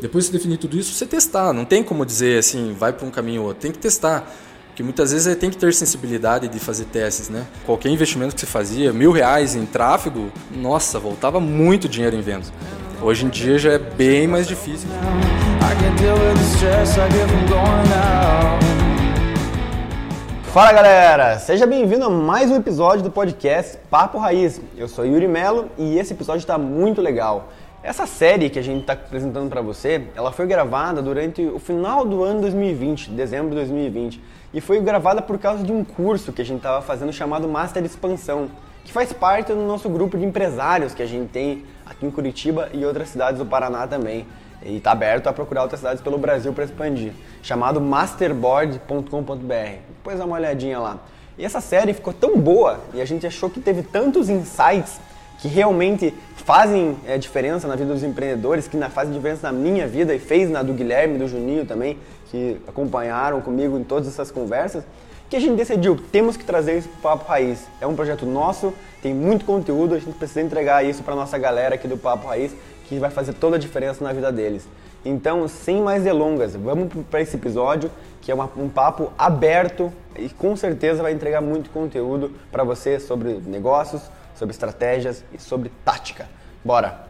Depois de definir tudo isso, você testar. Não tem como dizer assim, vai para um caminho ou outro. Tem que testar. Porque muitas vezes tem que ter sensibilidade de fazer testes, né? Qualquer investimento que você fazia, mil reais em tráfego, nossa, voltava muito dinheiro em vendas. Hoje em dia já é bem mais difícil. Fala galera, seja bem-vindo a mais um episódio do podcast Papo Raiz. Eu sou Yuri Melo e esse episódio está muito legal. Essa série que a gente está apresentando para você, ela foi gravada durante o final do ano 2020, dezembro de 2020, e foi gravada por causa de um curso que a gente estava fazendo chamado Master Expansão, que faz parte do nosso grupo de empresários que a gente tem aqui em Curitiba e outras cidades do Paraná também. E está aberto a procurar outras cidades pelo Brasil para expandir, chamado masterboard.com.br. Depois dá uma olhadinha lá. E essa série ficou tão boa e a gente achou que teve tantos insights que realmente fazem é, diferença na vida dos empreendedores, que na, fazem diferença na minha vida e fez na do Guilherme, do Juninho também, que acompanharam comigo em todas essas conversas, que a gente decidiu, temos que trazer isso para o Papo Raiz. É um projeto nosso, tem muito conteúdo, a gente precisa entregar isso para nossa galera aqui do Papo Raiz, que vai fazer toda a diferença na vida deles. Então, sem mais delongas, vamos para esse episódio, que é uma, um papo aberto e com certeza vai entregar muito conteúdo para você sobre negócios, sobre estratégias e sobre tática. Bora!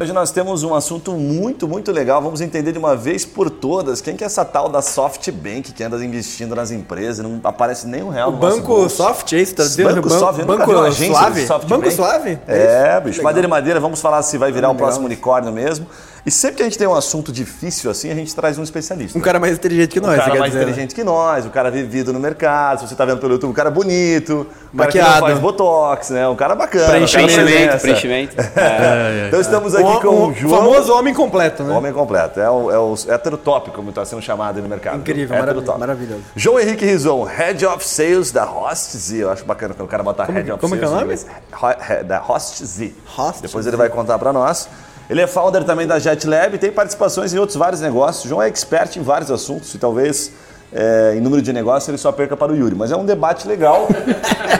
Hoje nós temos um assunto muito, muito legal. Vamos entender de uma vez por todas quem que é essa tal da SoftBank que anda investindo nas empresas não aparece nem um real o no Banco. Soft, é isso? Tá dizendo? Banco Ban- Soft, Banco Suave? Banco Suave? É, isso? bicho. Legal. Madeira e madeira, vamos falar se vai virar o Legal. próximo unicórnio mesmo. E sempre que a gente tem um assunto difícil assim, a gente traz um especialista. Um cara mais inteligente que Um nós, cara você quer mais dizer, né? inteligente que nós, o cara vivido no mercado, se você tá vendo pelo YouTube, um cara bonito, um cara que Maquiado. não faz botox, né? Um cara bacana. Preenchimento, um cara Preenchimento, presença. preenchimento. Então estamos O, aqui com o o João. famoso homem completo, né? Homem completo, é o, é o heterotop, como está sendo chamado aí no mercado. Incrível, maravilha- maravilhoso. João Henrique Rizon, Head of Sales da Host Z. Eu acho bacana quando o cara bota Como Head que- of como que é Sales. o em nome? inglês. Ho- he- Da Host Z. Host Depois Z. ele vai contar para nós. Ele é founder também da JetLab, tem participações em outros vários negócios. O João é expert em vários assuntos e talvez é, em número de negócios ele só perca para o Yuri. Mas é um debate legal.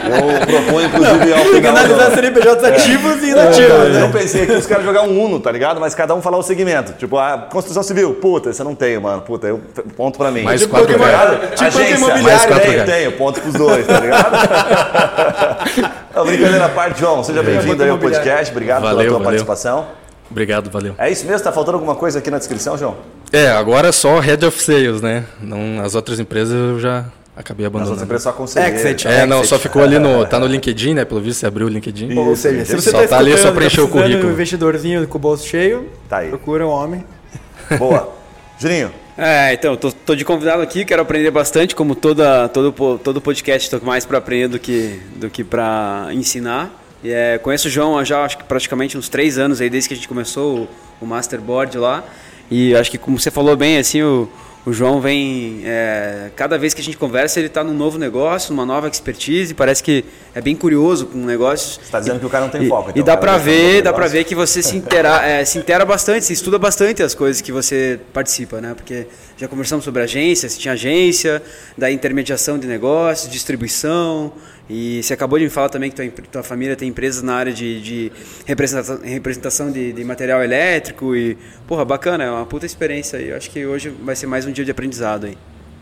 Eu proponho, inclusive, ao Tem que final analisar CNPJs ativos e inativos, eu né? não pensei que os caras jogar um Uno, tá ligado? Mas cada um falar o segmento. Tipo, a construção civil, puta, você não tem, mano. Puta, eu, ponto pra mim. Mais tipo, quatro reais. Tipo Agência, imobiliário. mais quatro Tenho, tenho, tenho, ponto pros dois, tá ligado? Não, brincadeira à parte, João. Seja bem-vindo aí ao podcast. Obrigado pela Valeu, tua valeu. participação. Obrigado, valeu. É isso mesmo? Tá faltando alguma coisa aqui na descrição, João? É, agora é só Head of Sales, né? Não, as outras empresas eu já acabei abandonando. outras empresas só conselheiro. Exit. É, não, Exit. só ficou ali no. Tá no LinkedIn, né? Pelo visto você abriu o LinkedIn. Ou seja, se você Só tá tá ali, é só preencher o de currículo. um investidorzinho com o bolso cheio, Tá aí. procura um homem. Boa. Juninho, É, então, tô, tô de convidado aqui, quero aprender bastante, como toda, todo, todo podcast, tô mais para aprender do que, do que para ensinar. E, é, conheço o João há já acho que praticamente uns três anos aí, desde que a gente começou o, o Masterboard lá. E acho que como você falou bem, assim, o, o João vem. é, cada vez que a gente conversa, ele está num novo negócio, numa nova expertise. Parece que é bem curioso com negócios. você tá dizendo que o cara não tem E, foco. e então, dá cara pra tá falando ver, do dá pra negócio. ver que você se intera, é, se intera bastante, se estuda bastante as coisas que você participa, né? Porque já conversamos sobre agência, se tinha agência, da intermediação de negócios, distribuição, e você acabou de me falar também que tua, tua família tem empresas na área de, de representação, representação de, de material elétrico e, porra, bacana, é uma puta experiência aí. Eu acho que hoje vai ser mais um dia de aprendizado aí.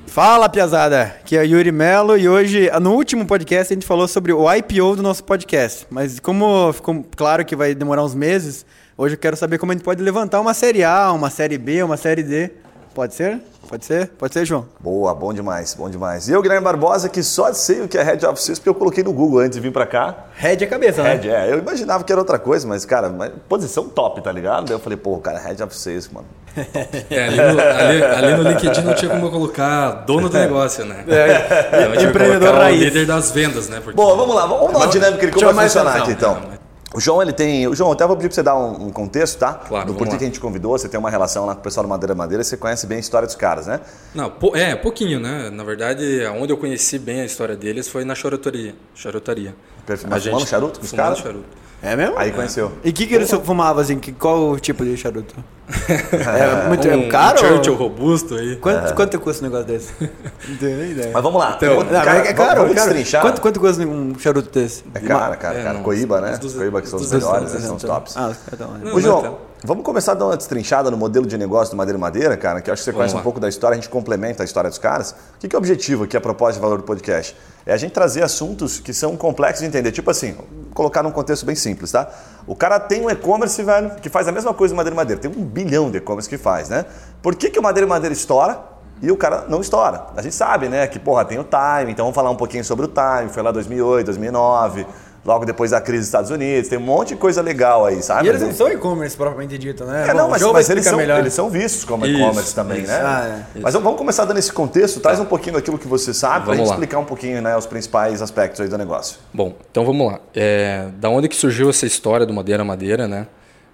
Fala, piazada! Aqui é o Yuri Melo e hoje, no último podcast, a gente falou sobre o IPO do nosso podcast. Mas como ficou claro que vai demorar uns meses, hoje eu quero saber como a gente pode levantar uma série A, uma série B, uma série D. Pode ser? Pode ser? Pode ser, João? Boa, bom demais, bom demais. E eu, Guilherme Barbosa, que só sei o que é Head of Sales, porque eu coloquei no Google antes de vir pra cá. Head é cabeça, né? Head, é. Eu imaginava que era outra coisa, mas, cara, posição top, tá ligado? Daí eu falei, pô, cara, Head of Sales, mano. É, ali, no, ali- ali no LinkedIn não tinha como eu colocar dono do negócio, né? Tive que Empreendedor raiz. líder das vendas, né? Porque- Bom, vamos lá, vamos dar uma dinâmica de como vai mais funcionar aqui, então. O João, ele tem. O João, até vou pedir pra você dar um, um contexto, tá? Claro, Do porquê que a gente convidou, você tem uma relação lá com o pessoal do Madeira Madeira, você conhece bem a história dos caras, né? Não, po- é, pouquinho, né? Na verdade, onde eu conheci bem a história deles foi na charutoria. charutoria. Perfeito. A Mas fumando charuto com os fumando caras? charuto. É mesmo? Aí conheceu. E o que, que eles fumavam, assim? Que, qual o tipo de charuto? É muito é um, caro? Um ou- Churchill robusto aí. Quanto, quanto custa um negócio desse? Não tenho nem ideia. Mas vamos lá. Então, Não, cara, é caro, vamos é caro. destrinchar. Quanto, quanto custa um charuto desse? É cara, cara, É, cara. não, Coíba, né? duzentos- Coíba que são os melhores, né? São os tops. Ah, estão... Não, Ô, João, é tanto. vamos começar a dar uma destrinchada no modelo de negócio do Madeira Madeira, cara, que eu acho que você Vamos conhece lá. um pouco da história, a gente complementa a história dos caras. O que que é o objetivo aqui, a proposta de valor do podcast? É a gente trazer assuntos que são complexos de entender. Tipo assim, colocar num contexto bem simples, tá? O cara tem um e-commerce, velho, que faz a mesma coisa do Madeira Madeira. Tem um bilhão de e-commerce que faz, né? Por que, que o Madeira Madeira estoura e o cara não estoura? A gente sabe, né, que, porra, tem o time, então vamos falar um pouquinho sobre o time. Foi lá 2008, 2009, logo depois da crise dos Estados Unidos. Tem um monte de coisa legal aí, sabe? E eles não são e-commerce propriamente dito, né? É, não, Bom, mas, o João vai mas eles, são, melhor. eles são vistos como e-commerce também, isso. né? Ah, Mas vamos começar dando esse contexto, traz um pouquinho daquilo que você sabe, para explicar um pouquinho né, os principais aspectos aí do negócio. Bom, então vamos lá. É, da onde que surgiu essa história do Madeira Madeira, né?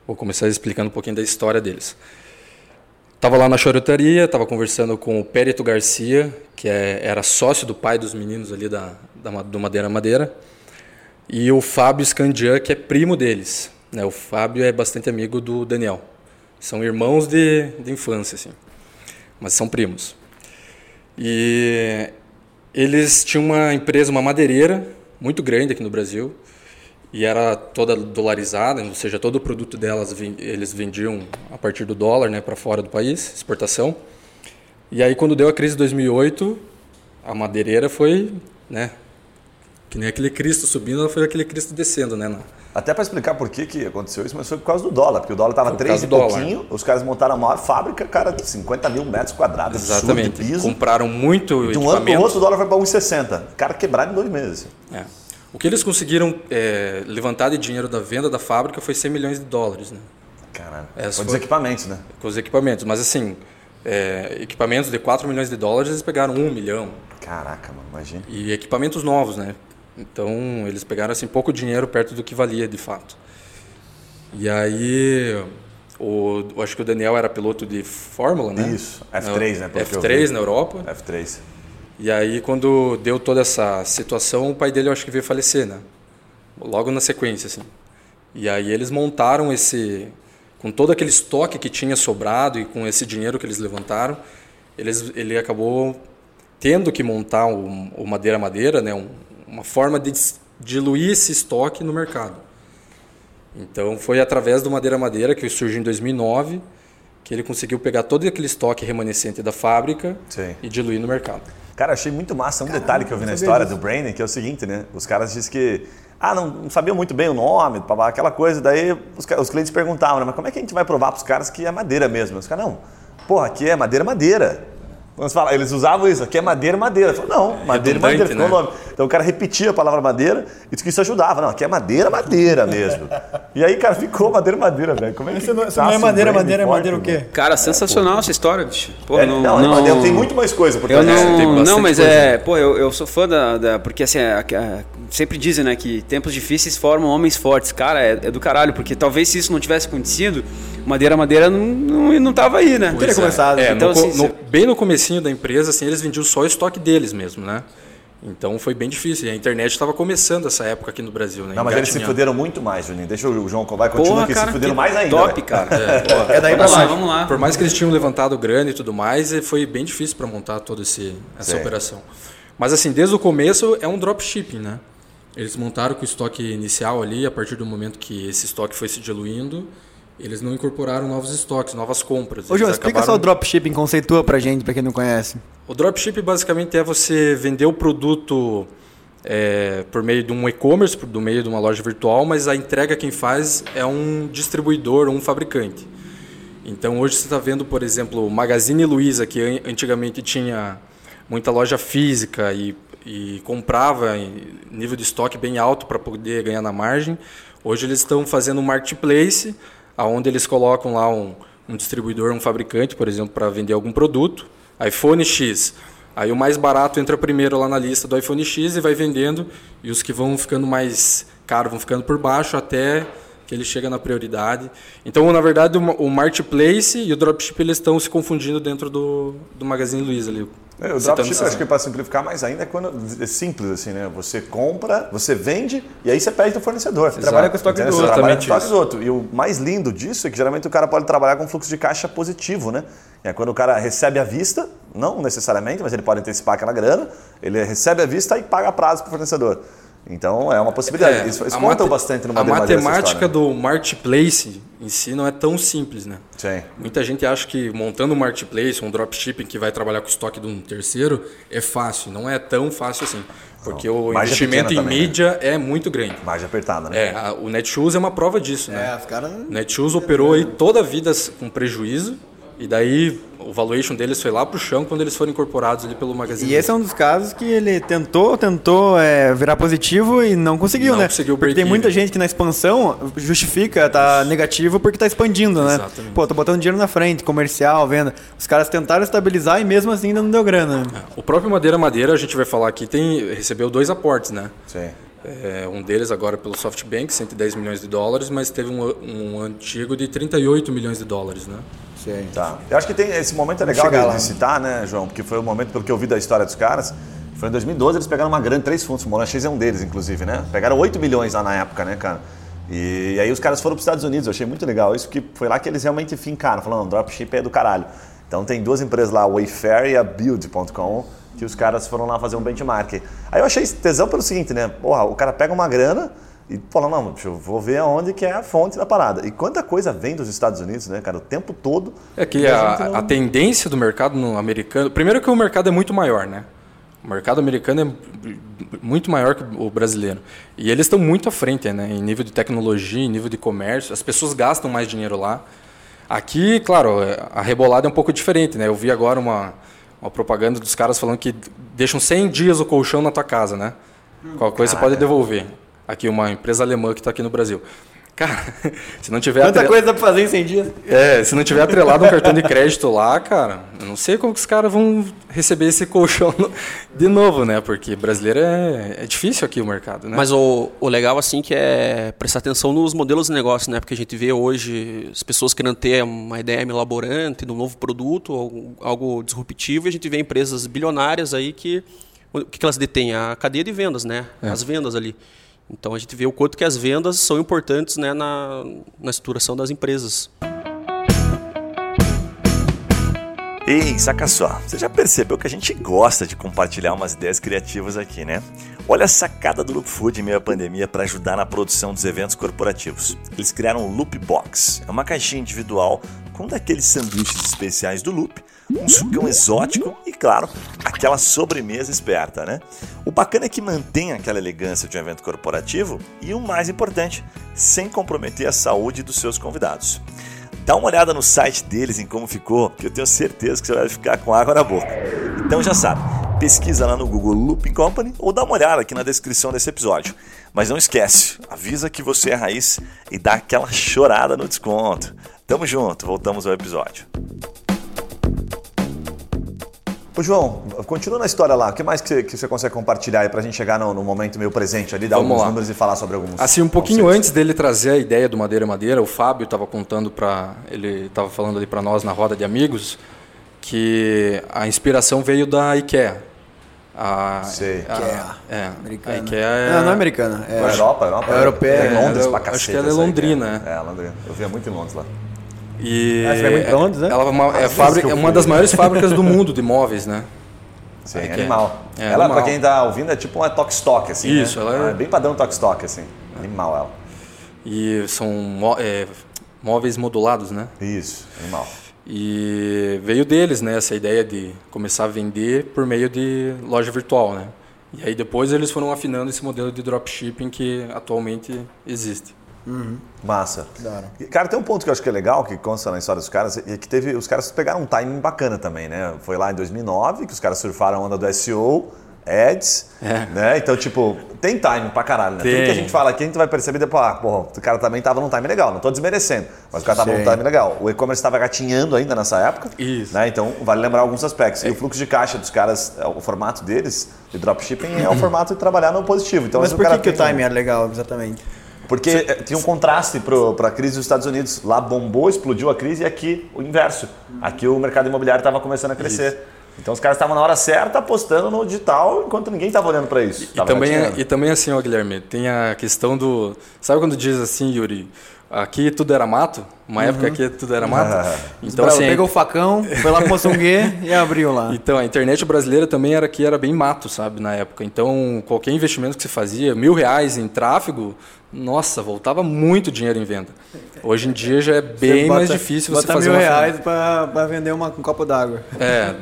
Vou começar explicando um pouquinho da história deles. Tava lá na chorutaria, tava conversando com o Périto Garcia, que é- era sócio do pai dos meninos ali da, da- do Madeira Madeira, e o Fábio Scandian, que é primo deles. Né? O Fábio é bastante amigo do Daniel. São irmãos de, de infância, assim, mas são primos. E eles tinham uma empresa, uma madeireira, muito grande aqui no Brasil, e era toda dolarizada, ou seja, todo o produto delas eles vendiam a partir do dólar né, para fora do país, exportação. E aí, quando deu a crise de 2008, a madeireira foi, né, que nem aquele Cristo subindo, foi aquele Cristo descendo, né? Até para explicar por que, que aconteceu isso, mas foi por causa do dólar, porque o dólar estava Foi por 3 causa e do dólar. pouquinho, os caras montaram a maior fábrica, cara, de 50 mil metros quadrados, Exatamente. piso. Compraram muito De um ano para o outro, o dólar foi para 1,60. Cara, quebraram em dois meses. É. O que eles conseguiram é, levantar de dinheiro da venda da fábrica foi 100 milhões de dólares, né? Caralho. Essa Foi dos foi- equipamentos, né? Com os equipamentos. Mas assim, é, equipamentos de 4 milhões de dólares, eles pegaram 1 milhão. Caraca, mano, imagina. E equipamentos novos, né? Então, eles pegaram assim pouco dinheiro perto do que valia de fato. E aí, o, eu acho que o Daniel era piloto de Fórmula, né? Isso, F3, né, que eu F3 vi. na Europa. F3. E aí, quando deu toda essa situação, o pai dele eu acho que veio falecer, né? Logo na sequência, assim. E aí eles montaram esse... Com todo aquele estoque que tinha sobrado e com esse dinheiro que eles levantaram, eles, ele acabou tendo que montar o, o Madeira Madeira, né? Um- uma forma de diluir esse estoque no mercado. Então, foi através do Madeira Madeira, que surgiu em 2009, que ele conseguiu pegar todo aquele estoque remanescente da fábrica Sim. e diluir no mercado. Cara, achei muito massa um detalhe que eu vi na história do Brandon, que é o seguinte, né? Os caras dizem que. Ah, não, não sabiam muito bem o nome, aquela coisa. Daí os, os clientes perguntavam, né? Mas como é que a gente vai provar para os caras que é madeira mesmo? Os caras, não. Porra, aqui é madeira, madeira. Eles, falam, eles usavam isso, aqui é madeira, madeira. Falei, não, madeira, redundante, madeira, ficou o né? nome. Então o cara repetia a palavra madeira e disse que isso ajudava. Não, aqui é madeira, madeira mesmo. E aí, cara, ficou madeira, madeira, velho. Como é que não, não é madeira, madeira, é madeira o quê? mano? Cara, sensacional essa história, bicho. Pô, É, não, não, é não- madeira, tem muito mais coisa por Eu não, não, mas coisa. é, pô, eu, eu sou fã da, da- porque assim, a- a- sempre dizem, né, que tempos difíceis formam homens fortes. Cara, é, é do caralho, porque talvez se isso não tivesse acontecido, Madeira Madeira não, não, não tava aí, né? teria começado. É, Então, no assim, no- bem no comecinho da empresa, assim, eles vendiam só o estoque deles mesmo, né? Então foi bem difícil. E a internet estava começando essa época aqui no Brasil, né? Não, mas eles se fuderam muito mais, Juninho. Deixa o João vai continuar aqui, cara, se fuderam que mais ainda. top, cara. É daí pra vamos lá, vamos lá. Por mais que eles tinham levantado grana e tudo mais, foi bem difícil para montar toda esse, essa Sim. operação. Mas assim, desde o começo é um dropshipping, né? Eles montaram com o estoque inicial ali, a partir do momento que esse estoque foi se diluindo, eles não incorporaram novos estoques, novas compras. Ô, João, Eles explica acabaram- só o dropshipping, conceitua pra gente, pra quem não conhece. O dropship basicamente é você vender o produto é, por meio de um e-commerce, por meio de uma loja virtual, mas a entrega quem faz é um distribuidor ou um fabricante. Então hoje você está vendo, por exemplo, Magazine Luiza, que an- antigamente tinha muita loja física e, e comprava em nível de estoque bem alto para poder ganhar na margem. Hoje eles estão fazendo um marketplace, aonde eles colocam lá um, um distribuidor, um fabricante, por exemplo, para vender algum produto. iPhone X. Aí o mais barato entra primeiro lá na lista do iPhone X e vai vendendo, e os que vão ficando mais caros vão ficando por baixo até que ele chega na prioridade. Então, na verdade, o ma- o marketplace e o dropship eles estão se confundindo dentro do, do Magazine Luiza ali. É, o citando dropship, acho que para simplificar mais ainda, é quando é simples assim, né? Você compra, você vende e aí você pede do fornecedor. Você trabalha com o estoque do outro. trabalha com o estoque do outro. E o mais lindo disso é que geralmente o cara pode trabalhar com fluxo de caixa positivo, né? É quando o cara recebe à vista, não necessariamente, mas ele pode antecipar aquela grana, ele recebe à vista e paga prazo para o fornecedor. Então é uma possibilidade. É, isso eles a contam mate- bastante no A matemática né? do marketplace em si não é tão simples, né? Sim. Muita gente acha que montando um marketplace, um dropshipping que vai trabalhar com o estoque de um terceiro é fácil. Não é tão fácil assim. Porque o Margem investimento em também, né? mídia é muito grande. Margem apertada, né? É, a- o Netshoes é uma prova disso, né? É, os caras. O Netshoes operou aí toda a vida com prejuízo e daí o valuation deles foi lá pro chão quando eles foram incorporados ali pelo Magazine E esse é um dos casos que ele tentou, tentou é, virar positivo e não conseguiu, Não né? conseguiu porque tem muita gente que na expansão justifica tá negativo porque tá expandindo, né? Exatamente. Pô, tô botando dinheiro na frente, comercial, venda. Os caras tentaram estabilizar e mesmo assim ainda não deu grana. né? O próprio Madeira Madeira, a gente vai falar aqui, tem, recebeu dois aportes, né? Sim. É, um deles agora pelo SoftBank, 110 milhões de dólares, mas teve um, um antigo de 38 milhões de dólares, né? Sei. Tá. Eu acho que tem esse momento é legal de, lá. de citar, né, João? Porque foi o momento, pelo que eu vi da história dos caras, foi em 2012 eles pegaram uma grande, três fundos, o Monax é um deles, inclusive, né? Pegaram 8 milhões lá na época, né, cara? E, aí os caras foram para os Estados Unidos, eu achei muito legal isso, que foi lá que eles realmente fincaram, falando, dropship é do caralho. Então tem duas empresas lá, a Wayfair e a Build.com, que os caras foram lá fazer um benchmark. Aí eu achei tesão pelo seguinte, né? Porra, o cara pega uma grana e fala, não, eu vou ver aonde que é a fonte da parada. E quanta coisa vem dos Estados Unidos, né, cara? O tempo todo. É que a não- a tendência do mercado no americano. Primeiro que o mercado é muito maior, né? O mercado americano é muito maior que o brasileiro. E eles estão muito à frente, né? Em nível de tecnologia, em nível de comércio. As pessoas gastam mais dinheiro lá. Aqui, claro, a rebolada é um pouco diferente, né? Eu vi agora uma, uma propaganda dos caras falando que deixam 100 dias o colchão na tua casa, né? Qualquer coisa você pode devolver. Aqui, uma empresa alemã que está aqui no Brasil. Cara, se não tiver Quanta atre- coisa pra fazer em 100 dias? é, se não tiver atrelado um cartão de crédito lá, cara, eu não sei como que os caras vão receber esse colchão no- de novo, né? Porque brasileiro é, é difícil aqui o mercado, né? Mas o, o legal, assim, que é prestar atenção nos modelos de negócio, né? Porque a gente vê hoje as pessoas querendo ter uma ideia elaborante de um novo produto, algo, algo disruptivo, e a gente vê empresas bilionárias aí que... O que, que elas detêm? A cadeia de vendas, né? As vendas ali. Então a gente vê o quanto que as vendas são importantes né, na, na estruturação das empresas. Ei, saca só, você já percebeu que a gente gosta de compartilhar umas ideias criativas aqui, né? Olha a sacada do Loop Food em meio à pandemia para ajudar na produção dos eventos corporativos. Eles criaram o Loop Box, é uma caixinha individual com daqueles sanduíches especiais do Loop, um sucão exótico e, claro, aquela sobremesa esperta, né? O bacana é que mantém aquela elegância de um evento corporativo e, o mais importante, sem comprometer a saúde dos seus convidados. Dá uma olhada no site deles em como ficou, que eu tenho certeza que você vai ficar com água na boca. Então já sabe, pesquisa lá no Google Looping Company ou dá uma olhada aqui na descrição desse episódio. Mas não esquece, avisa que você é raiz e dá aquela chorada no desconto. Tamo junto, voltamos ao episódio. Ô, João, continua na história lá. O que mais que você, que você consegue compartilhar aí pra gente chegar no, no momento meio presente ali, dar Vamos alguns lá. números e falar sobre alguns. Assim, um pouquinho conceitos? antes dele trazer a ideia do Madeira Madeira, o Fábio estava contando para ele estava falando ali para nós na roda de amigos que a inspiração veio da IKEA. A, Sei. a- IKEA. É, Americana. a IKEA é, Não, não é americana. É, Na Europa, Europa. É europeia, É Londres é, pra acho cacete. que ela é londrina, É, é Londrina. Eu via muito em Londres lá. E Ah, você vai Londres, né? Ela é uma, é vezes fábrica, é uma das maiores fábricas do mundo de móveis, né? Sim, Aí que é- animal. é ela, animal. pra quem tá ouvindo, é tipo uma Tok Stock, assim. Isso, né? ela é- é bem padrão Tok Stock, assim. Animal ela. E são é, móveis modulados, né? Isso, animal. E veio deles, né, essa ideia de começar a vender por meio de loja virtual, né? E aí depois eles foram afinando esse modelo de dropshipping que atualmente existe. Massa. Da hora. E, Cara, tem um ponto que eu acho que é legal, que consta na história dos caras, é que teve, os caras pegaram um timing bacana também, né? Foi lá em 2009 que os caras surfaram a onda do SEO, ads, É. né? Então, tipo, tem timing pra caralho, né? Tudo Tem. que a gente fala aqui, a gente vai perceber depois, ah, porra, o cara também tava num time legal, não tô desmerecendo, mas o cara tava num Sim. time legal. O e-commerce estava gatinhando ainda nessa época, Isso. né? Então, vale lembrar alguns aspectos. E o fluxo de caixa dos caras, é, o formato deles, de dropshipping, é o formato de trabalhar no positivo. Então, Mas por cara que, que o time era legal, exatamente? Porque eh, tinha um contraste para a crise dos Estados Unidos. Lá bombou, explodiu a crise e aqui o inverso. Aqui o mercado imobiliário estava começando a crescer. Então os caras estavam na hora certa apostando no digital enquanto ninguém estava olhando para isso. E Tava também, gatinhando. e também assim, ó, Guilherme, tem a questão do... Sabe quando diz assim, Yuri, aqui tudo era mato, uma época aqui tudo era mato. Então, Pra- assim, Pegou o facão, foi lá pro Moçongue e abriu lá. então, a internet brasileira também era que era bem mato, sabe, na época. Então, qualquer investimento que você fazia, mil reais em tráfego, nossa, voltava muito dinheiro em venda. Hoje em dia já é bem bota- mais difícil você bota fazer mil reais pra vender uma, um copo d'água. É,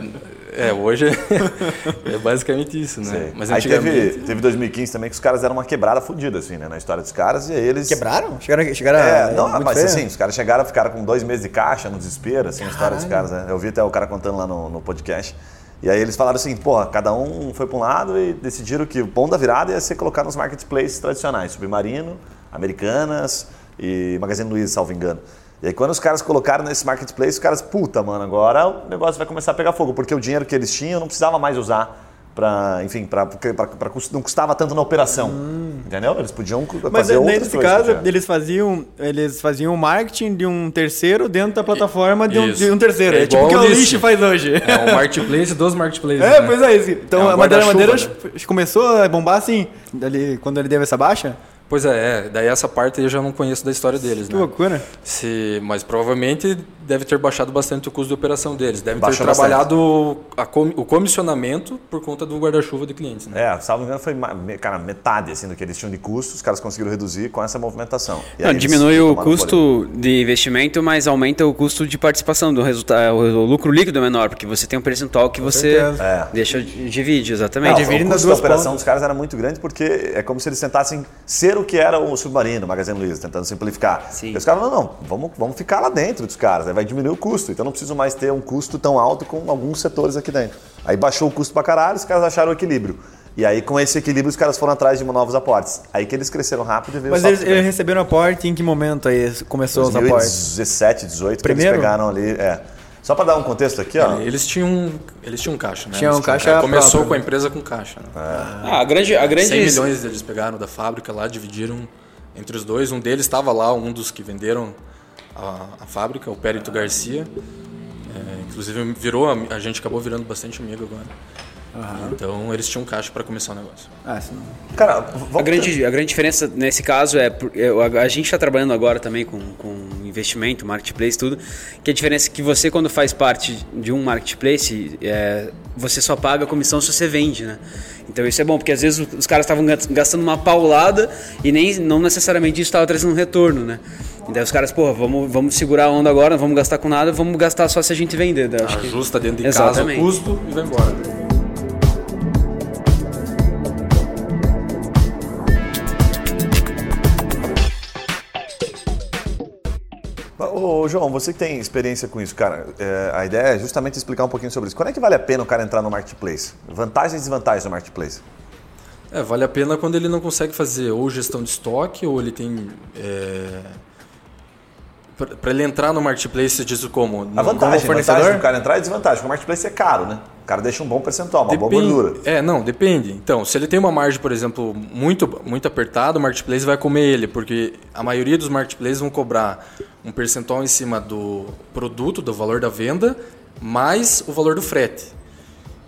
é hoje é basicamente isso, né? Sei. Mas aí teve, antigamente... teve 2015 também que os caras deram uma quebrada fodida, assim, né? Na história dos caras. E aí eles. Quebraram? Chegaram, chegaram É, a- não, mas feio? assim, os caras chegaram, ficaram com dois meses de caixa no desespero, assim, a história dos caras, né? Eu vi até o cara contando lá no, no podcast. E aí eles falaram assim, porra, cada um foi para um lado e decidiram que o pão da virada ia ser colocar nos marketplaces tradicionais, Submarino, Americanas e Magazine Luiza, salvo engano. E aí quando os caras colocaram nesse marketplace, os caras, puta, mano, agora o negócio vai começar a pegar fogo, porque o dinheiro que eles tinham não precisava mais usar para, enfim, para não custava tanto na operação. Entendeu? Eles podiam Hum. Mas fazer outras nesse coisas, caso, né? eles faziam, eles faziam marketing de um terceiro dentro da plataforma de um, de um terceiro. É É, tipo o que o o List faz hoje. É um marketplace dos marketplaces. É, né? pois é isso. Então É um a Madeira Madeira guarda-chuva, começou a bombar assim, dali, quando ele deu essa baixa. Pois é, é, daí essa parte eu já não conheço da história deles, Que né? loucura. Se, mas provavelmente deve ter baixado bastante o custo de operação deles. Devem Baixou ter trabalhado a com- o comissionamento por conta do guarda-chuva de clientes, né? É, salvo engano, foi cara, metade assim, do que eles tinham de custo, os caras conseguiram reduzir com essa movimentação. E Não, diminui o custo de investimento, mas aumenta o custo de participação do resultado. O, o lucro líquido é menor, porque você tem um percentual que você certeza. É. deixa divide, Não, exatamente. divide o custo da operação pontas. dos caras era muito grande porque é como se eles tentassem ser o que era o Submarino, o Magazine Luiza, tentando simplificar. Sim. E os caras, não, não, vamos, vamos ficar lá dentro dos caras, aí vai diminuir o custo. Então não preciso mais ter um custo tão alto com alguns setores aqui dentro. Aí baixou o custo pra caralho, os caras acharam o equilíbrio. E aí, com esse equilíbrio, os caras foram atrás de novos aportes. Aí que eles cresceram rápido e veio Mas o eles, eles receberam aporte em que momento aí começou os aportes? 2017, 18, que eles Primeiro? pegaram ali. É. Só para dar um contexto aqui, ó. Eles tinham, eles tinham caixa, né? Tinham Eles caixa Começou própria, com a empresa com caixa. Né? Ah, a grande, a grande 100 milhões eles pegaram da fábrica lá, dividiram entre os dois. Um deles estava lá, um dos que venderam a, a fábrica, o Périto Garcia. É, inclusive virou, a gente acabou virando bastante amigo agora. Então eles tinham caixa para começar o negócio. Ah, sim. Cara, A vamos grande, a grande diferença nesse caso é, a, a gente está trabalhando agora também com, com investimento, marketplace, tudo. Que a diferença é que você, quando faz parte de um marketplace, é, você só paga a comissão se você vende, né? Então isso é bom, porque às vezes os caras estavam gastando uma paulada e nem não necessariamente isso estava trazendo um retorno, né? Então os caras, pô, vamos, vamos segurar a onda agora, não vamos gastar com nada, vamos gastar só se a gente vender. Eu acho que- Ajusta dentro de Exatamente. casa o custo e vai embora. Ô, João, você que tem experiência com isso, cara, é, a ideia é justamente explicar um pouquinho sobre isso. Quando é que vale a pena o cara entrar no marketplace? Vantagens e desvantagens do marketplace? É, vale a pena quando ele não consegue fazer ou gestão de estoque ou ele tem. É... Para ele entrar no marketplace, você diz como? A vantagem, como fornecedor? vantagem do cara entrar é desvantagem, porque o marketplace é caro, né? O cara deixa um bom percentual, uma boa gordura. É, não, depende. Então, se ele tem uma margem, por exemplo, muito, muito apertada, o marketplace vai comer ele, porque a maioria dos marketplaces vão cobrar um percentual em cima do produto, do valor da venda, mais o valor do frete.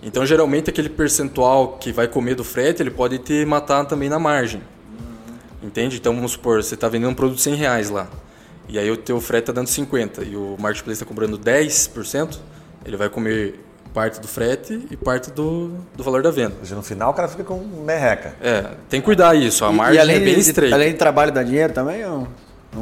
Então, geralmente, aquele percentual que vai comer do frete, ele pode te matar também na margem. Entende? Então, vamos supor, você está vendendo um produto de 100 reais lá. E aí o teu frete está dando 50 e o marketplace está cobrando 10%, ele vai comer parte do frete e parte do, do valor da venda. Seja, No final o cara fica com merreca. É, tem que cuidar isso, a E- margem e além é bem de, estreita. Além de trabalho dá dinheiro também? Ou...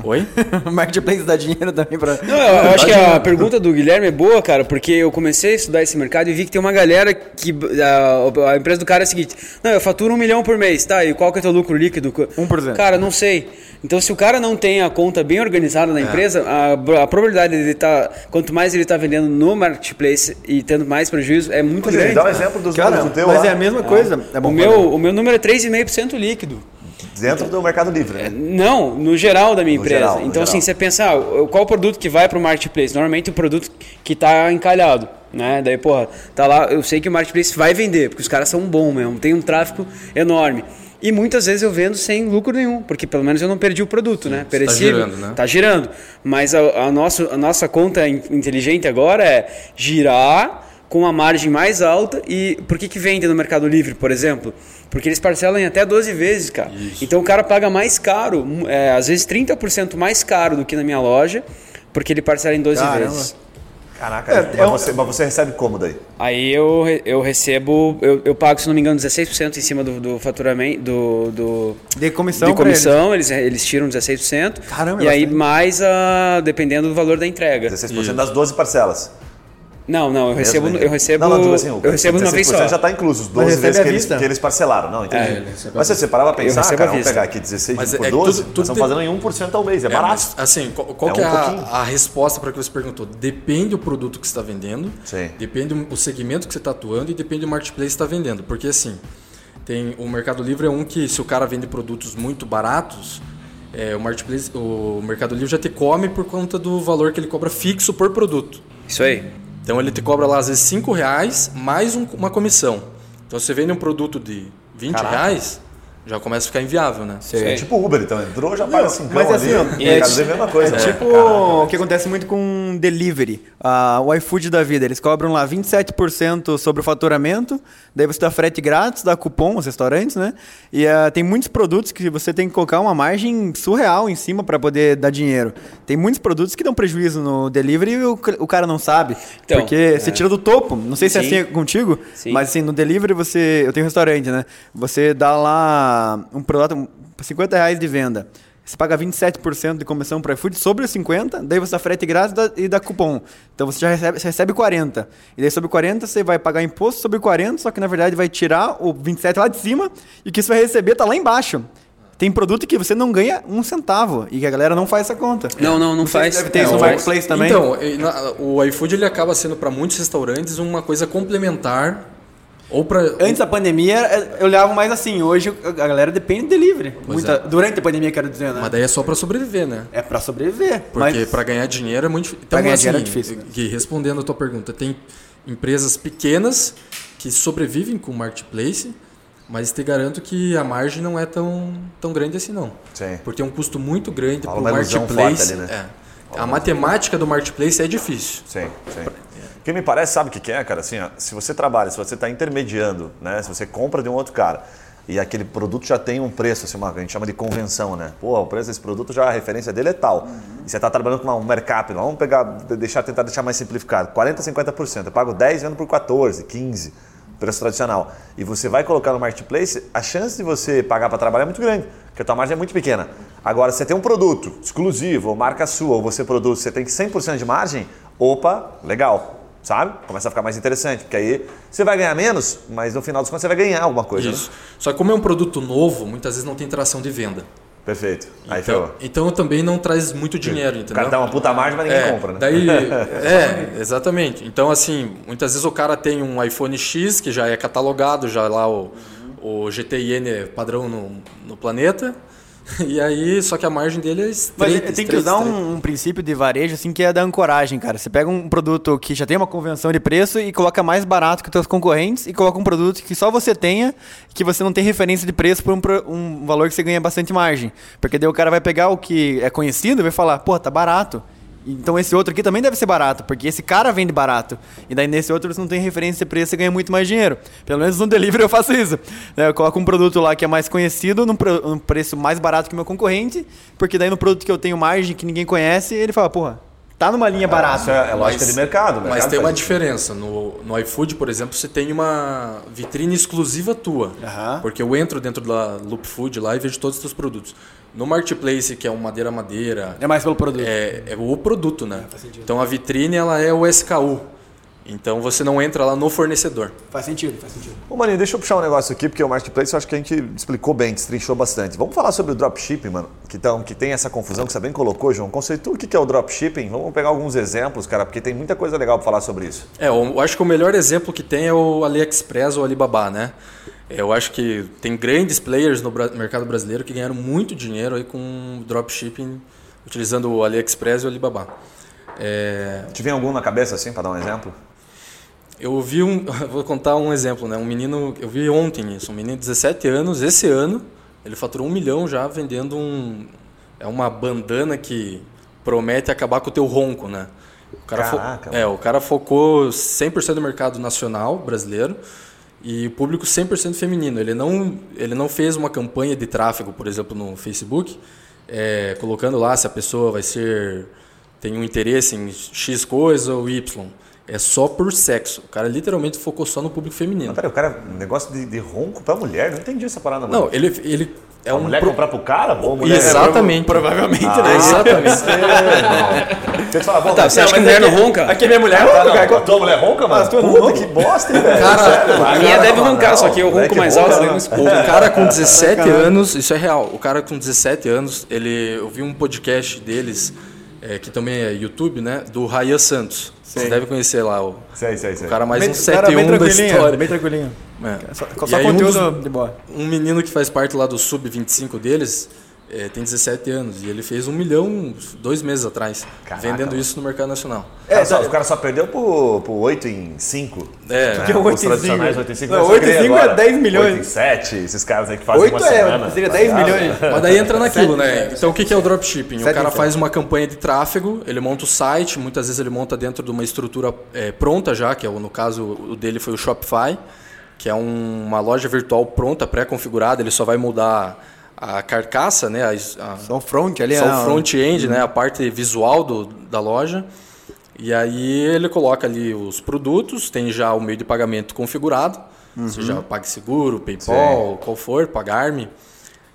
Oi? o marketplace dá dinheiro também pra. Não, eu eu acho que a pergunta do Guilherme é boa, cara, porque eu comecei a estudar esse mercado e vi que tem uma galera que. A, a empresa do cara é a seguinte: Não, eu faturo um milhão por mês, tá? E qual que é o teu lucro líquido? 1%. Cara, não sei. Então, se o cara não tem a conta bem organizada É. na empresa, a, a probabilidade dele estar. quanto mais ele está vendendo no marketplace e tendo mais prejuízo, é muito Pois é, grande. dá um exemplo dos Cara, números do teu mas lá, é a mesma coisa. É bom O meu, o meu número é 3,5% líquido. Dentro do Mercado Livre, né? Não, no geral da minha No empresa. geral, então, assim, geral. você pensa, ah, qual o produto que vai para o marketplace? Normalmente o produto que está encalhado, né? Daí, porra, tá lá, eu sei que o marketplace vai vender, porque os caras são bons mesmo, tem um tráfego enorme. E muitas vezes eu vendo sem lucro nenhum, porque pelo menos eu não perdi o produto, né? tá Perecível, girando, né? Tá girando. Mas a, a, nossa, a nossa conta in- inteligente agora é girar com uma margem mais alta e por que, que vende no Mercado Livre, por exemplo? Porque eles parcelam em até 12 vezes, cara. Então o cara paga mais caro, é, às vezes 30% mais caro do que na minha loja, porque ele parcela em 12 Caramba. vezes. Caraca, É, mas, é um- você, mas você recebe como daí? Aí eu, eu recebo, eu, eu pago, se não me engano, 16% em cima do, do faturamento, do, do, De comissão de comissão, eles. Eles, tiram 16%. Caramba, e aí bastante. mais a, dependendo do valor da entrega. 16% das 12 parcelas. Não, não, eu recebo, Mesmo, eu recebo, não, não, digo assim, eu recebo uma vez 16% só. já está incluso, os Mas 12 recebe vezes que eles, que eles parcelaram. Não, entendi. É, à mas se você parar pra Eu pensar, recebo cara, vamos pegar aqui 16 Mas por é que 12, tudo- tudo nós estamos tem- fazendo em 1% ao mês, é, É, barato. mas, assim, qual, qual É que um é pouquinho. a, a resposta para o que você perguntou? Depende do produto que você está vendendo, Sim. depende o segmento que você está atuando e depende do marketplace que está vendendo. Porque assim, tem o Mercado Livre é um que se o cara vende produtos muito baratos, é, o marketplace, o Mercado Livre já te come por conta do valor que ele cobra fixo por produto. Isso aí. Então ele te cobra lá às vezes 5 reais mais um- uma comissão. Então você vende um produto de 20 Caraca. reais, já começa a ficar inviável, né? É tipo Uber, então entrou, já paga 5 mas assim, ó, ali. é Mercado Livre é a mesma coisa. É né? tipo o que acontece muito com delivery. Ah, o iFood da vida, eles cobram lá 27% sobre o faturamento, daí você dá frete grátis, dá cupom aos restaurantes, né? E ah, tem muitos produtos que você tem que colocar uma margem surreal em cima para poder dar dinheiro. Tem muitos produtos que dão prejuízo no delivery e o, o cara não sabe. Então, porque você tira do topo. Não sei se é Sim. assim é contigo, Sim. mas assim, no delivery você. Eu tenho um restaurante, né? Você dá lá um produto, um- 50 reais de venda. Você paga 27% de comissão para iFood sobre os 50, daí você dá frete grátis e dá- cupom. Então você já recebe, você recebe 40. E daí sobre 40 você vai pagar imposto sobre 40, só que na verdade vai tirar o 27 lá de cima e o que você vai receber tá lá embaixo. Tem produto que você não ganha um centavo e que a galera não faz essa conta. Não, não, não faz. Deve ter É, isso no o- Marketplace também. Então, o iFood ele acaba sendo para muitos restaurantes uma coisa complementar ou para Antes da pandemia, eu olhava mais assim. Hoje a galera depende do delivery. Muita- é. Durante a pandemia, quero dizer, né? mas daí é só para sobreviver, né? É pra sobreviver. Porque mas... para ganhar dinheiro é muito difícil. Pra ganhar assim, dinheiro é difícil. Gui, respondendo a tua pergunta, tem empresas pequenas que sobrevivem com o marketplace, mas te garanto que a margem não é tão, tão grande assim não. Sim. Porque é um custo muito grande Fala para o marketplace. ali, né? é. A matemática do marketplace é difícil. Sim, sim. Que me parece, sabe o que que é, cara? Assim, ó, se você trabalha, se você está intermediando, né? Se você compra de um outro cara e aquele produto já tem um preço, assim, uma, a gente chama de convenção, né? Pô, o preço desse produto já, a referência dele é tal. E você está trabalhando com uma- um mercado, vamos pegar, de- deixar, tentar deixar mais simplificado, 40%, 50%. Eu pago 10 vendo por 14, 15, preço tradicional. E você vai colocar no marketplace, a chance de você pagar para trabalhar é muito grande, porque a tua margem é muito pequena. Agora, você tem um produto exclusivo, ou marca sua, ou você produz, você tem 100% de margem, opa, legal. Sabe? Começa a ficar mais interessante, porque aí você vai ganhar menos, mas no final dos contos você vai ganhar alguma coisa. Isso. Né? Só que como é um produto novo, muitas vezes não tem tração de venda. Perfeito. Aí Então, ferrou. então também não traz muito dinheiro, O entendeu? cara dá uma puta margem, mas ninguém É, compra, né? Daí, é, exatamente. Então, assim, muitas vezes o cara tem um iPhone X, que já é catalogado, já lá o, o GTIN padrão no, no planeta, e aí, só que a margem dele é Mas estreita. tem que usar um, um princípio de varejo assim que é da ancoragem, cara. Você pega um produto que já tem uma convenção de preço e coloca mais barato que os seus concorrentes e coloca um produto que só você tenha, que você não tem referência de preço por um, um valor que você ganha bastante margem. Porque daí o cara vai pegar o que é conhecido e vai falar, pô, tá barato. Então esse outro aqui também deve ser barato, porque esse cara vende barato. E daí nesse outro você não tem referência de preço e ganha muito mais dinheiro. Pelo menos no delivery eu faço isso. né? Eu coloco um produto lá que é mais conhecido num, preço mais barato que o meu concorrente, porque daí no produto que eu tenho margem que ninguém conhece, ele fala, porra, tá numa linha Isso barata. é, é lógica de mercado. o Mas mercado tem uma isso. diferença. No, no iFood, por exemplo, você tem uma vitrine exclusiva tua. Aham. Porque eu entro dentro da Loop Food lá e vejo todos os teus produtos. No Marketplace, que é um madeira-madeira, É mais pelo produto. é, é o produto, né? Então a vitrine ela é o SKU. Então você não entra lá no fornecedor. Faz sentido, faz sentido. Ô, Maninho, deixa eu puxar um negócio aqui, porque o Marketplace eu acho que a gente explicou bem, destrinchou bastante. Vamos falar sobre o dropshipping, mano, que, tão, que tem essa confusão que você bem colocou, João. Conceitua o que é o dropshipping? Vamos pegar alguns exemplos, cara, porque tem muita coisa legal para falar sobre isso. É, eu acho que o melhor exemplo que tem é o AliExpress ou Alibaba, né? Eu acho que tem grandes players no mercado brasileiro que ganharam muito dinheiro aí com dropshipping utilizando o AliExpress e o Alibaba. É, Te vem algum na cabeça, assim, para dar um exemplo? Eu vi um, vou contar um exemplo, né? Um menino, eu vi ontem isso, um menino de 17 anos, esse ano, ele faturou um milhão já vendendo um, é uma bandana que promete acabar com o teu ronco, né? O cara, Caraca, é, o cara focou 100% no mercado nacional brasileiro e o público 100% feminino. Ele não, ele não fez uma campanha de tráfego, por exemplo, no Facebook, é, colocando lá se a pessoa vai ser tem um interesse em X coisa ou Y. É só por sexo. O cara literalmente focou só no público feminino. Mas peraí, o cara, um negócio de, de ronco pra mulher, não entendi essa parada, mano. Não, ele, ele é a um mulher pro- comprar pro cara? Ou a mulher Exatamente. Provavelmente, Ah, né? Exatamente. Você fala, bom, Tá, você acha que mulher é não ronca? Aqui é minha mulher, Ah, ronca, não, cara. a tua mulher ronca, mano? Mas tu não Puta, ronca? que bosta, hein, velho? Cara, Sério, A minha deve não, roncar, só que eu não é ronco mais ronca, alto, não. né? O cara com 17 anos, isso é real. O cara com 17 anos, ele, eu vi um podcast deles, é, que também é YouTube, né? Do Rayan Santos. Você deve conhecer lá o, Sei, sei, sei. o cara mais Bem- um cara, bem 7-1 da tranquilinho, história. Bem tranquilinho. É. Só, E só aí um conteúdo dos- de boa. Um menino que faz parte lá do Sub-25 deles é, tem 17 anos e ele fez um milhão dois meses atrás, Caraca, vendendo mano. isso no mercado nacional. É, só, o cara só perdeu pro, pro 8 em 5. É, né? Que é oito Os em tradicionais cinco. 8 em 5. Não, mas eu oito em queria cinco é agora 10 milhões. 8 em 7, esses caras aí que fazem Oito uma é, semana. seria tá 10 ligado? milhões. Mas daí entra naquilo, né? Então o que que é o dropshipping? O cara em faz uma campanha de tráfego, ele monta o site, muitas vezes ele monta dentro de uma estrutura é, pronta já, que é no caso o dele foi o Shopify, que é um- uma loja virtual pronta, pré-configurada, ele só vai mudar a carcaça, né? A, a- Só o front ali. só ah, o front-end, né? A parte visual do, da loja. E aí ele coloca ali os produtos, tem já o meio de pagamento configurado, seja PagSeguro, PayPal, qual for, Pagarme.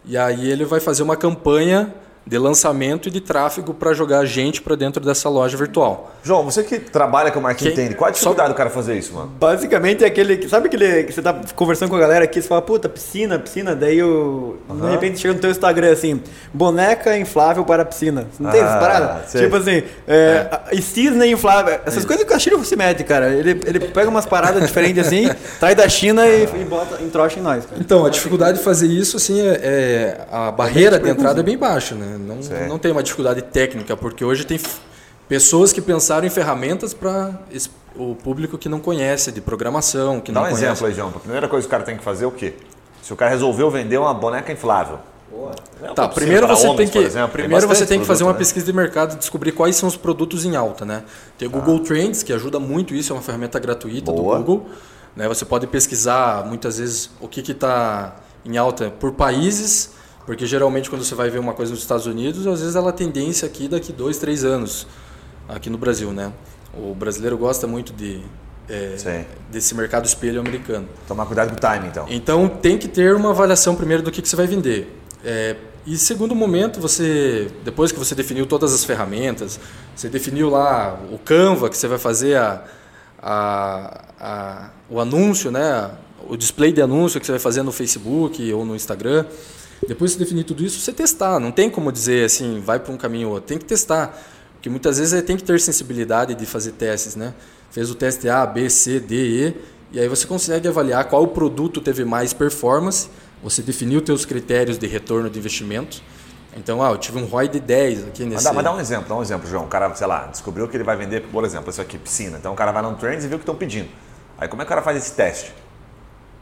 E aí ele vai fazer uma campanha de lançamento e de tráfego para jogar gente para dentro dessa loja virtual. João, você que trabalha com marketing Quem- entende, qual a só- dificuldade do cara fazer isso, mano? Basicamente é aquele. que- Sabe aquele que você tá conversando com a galera aqui, você fala, puta, piscina, piscina, daí o. De repente chega no teu Instagram assim, boneca inflável para piscina. Não tem essas Ah, paradas? sei. Tipo assim, é, e cisne inflável. Essas coisas que o Castilho se mete, cara. Ele, ele pega umas paradas diferentes assim, traz da China e, e bota, entrocha em nós, cara. Então, a dificuldade de fazer isso, assim, é, é- a barreira de entrada é bem baixa, né? Não, Certo. não tem uma dificuldade técnica, porque hoje tem pessoas que pensaram em ferramentas para o público que não conhece de programação, que Dá não um conhece. exemplo aí, João. A primeira coisa que o cara tem que fazer é o quê? Se o cara resolveu vender uma boneca inflável. É Tá, primeiro você homens, tem que, exemplo, primeiro bastante você tem que fazer uma né? pesquisa de mercado e descobrir quais são os produtos em alta, né? Tem o Google Trends, que ajuda muito isso, é uma ferramenta gratuita Boa. do Google. Né? Você pode pesquisar muitas vezes o que está em alta por países, porque geralmente quando você vai ver uma coisa nos Estados Unidos, às vezes ela é tendência aqui daqui dois, três anos, aqui no Brasil, né? O brasileiro gosta muito de, é, desse mercado espelho americano. Tomar cuidado com o timing, então. Então tem que ter uma avaliação primeiro do que, que você vai vender. É, e segundo momento, você depois que você definiu todas as ferramentas, você definiu lá o Canva que você vai fazer a, a, a- o anúncio, né? o display de anúncio que você vai fazer no Facebook ou no Instagram. Depois de você definir tudo isso, você testar. Não tem como dizer assim, vai para um caminho ou outro. Tem que testar. Porque muitas vezes tem que ter sensibilidade de fazer testes. Né? Fez o teste A, B, C, D, E. E aí você consegue avaliar qual produto teve mais performance. Você definiu os seus critérios de retorno de investimento. Então, ah, eu tive um ROI de 10 aqui Mas nesse... dá, mas dá um exemplo, dá um exemplo, João. O cara, sei lá, descobriu que ele vai vender, por exemplo, isso aqui, piscina. Então o cara vai no Trends e viu o que estão pedindo. Aí como é que o cara faz esse teste?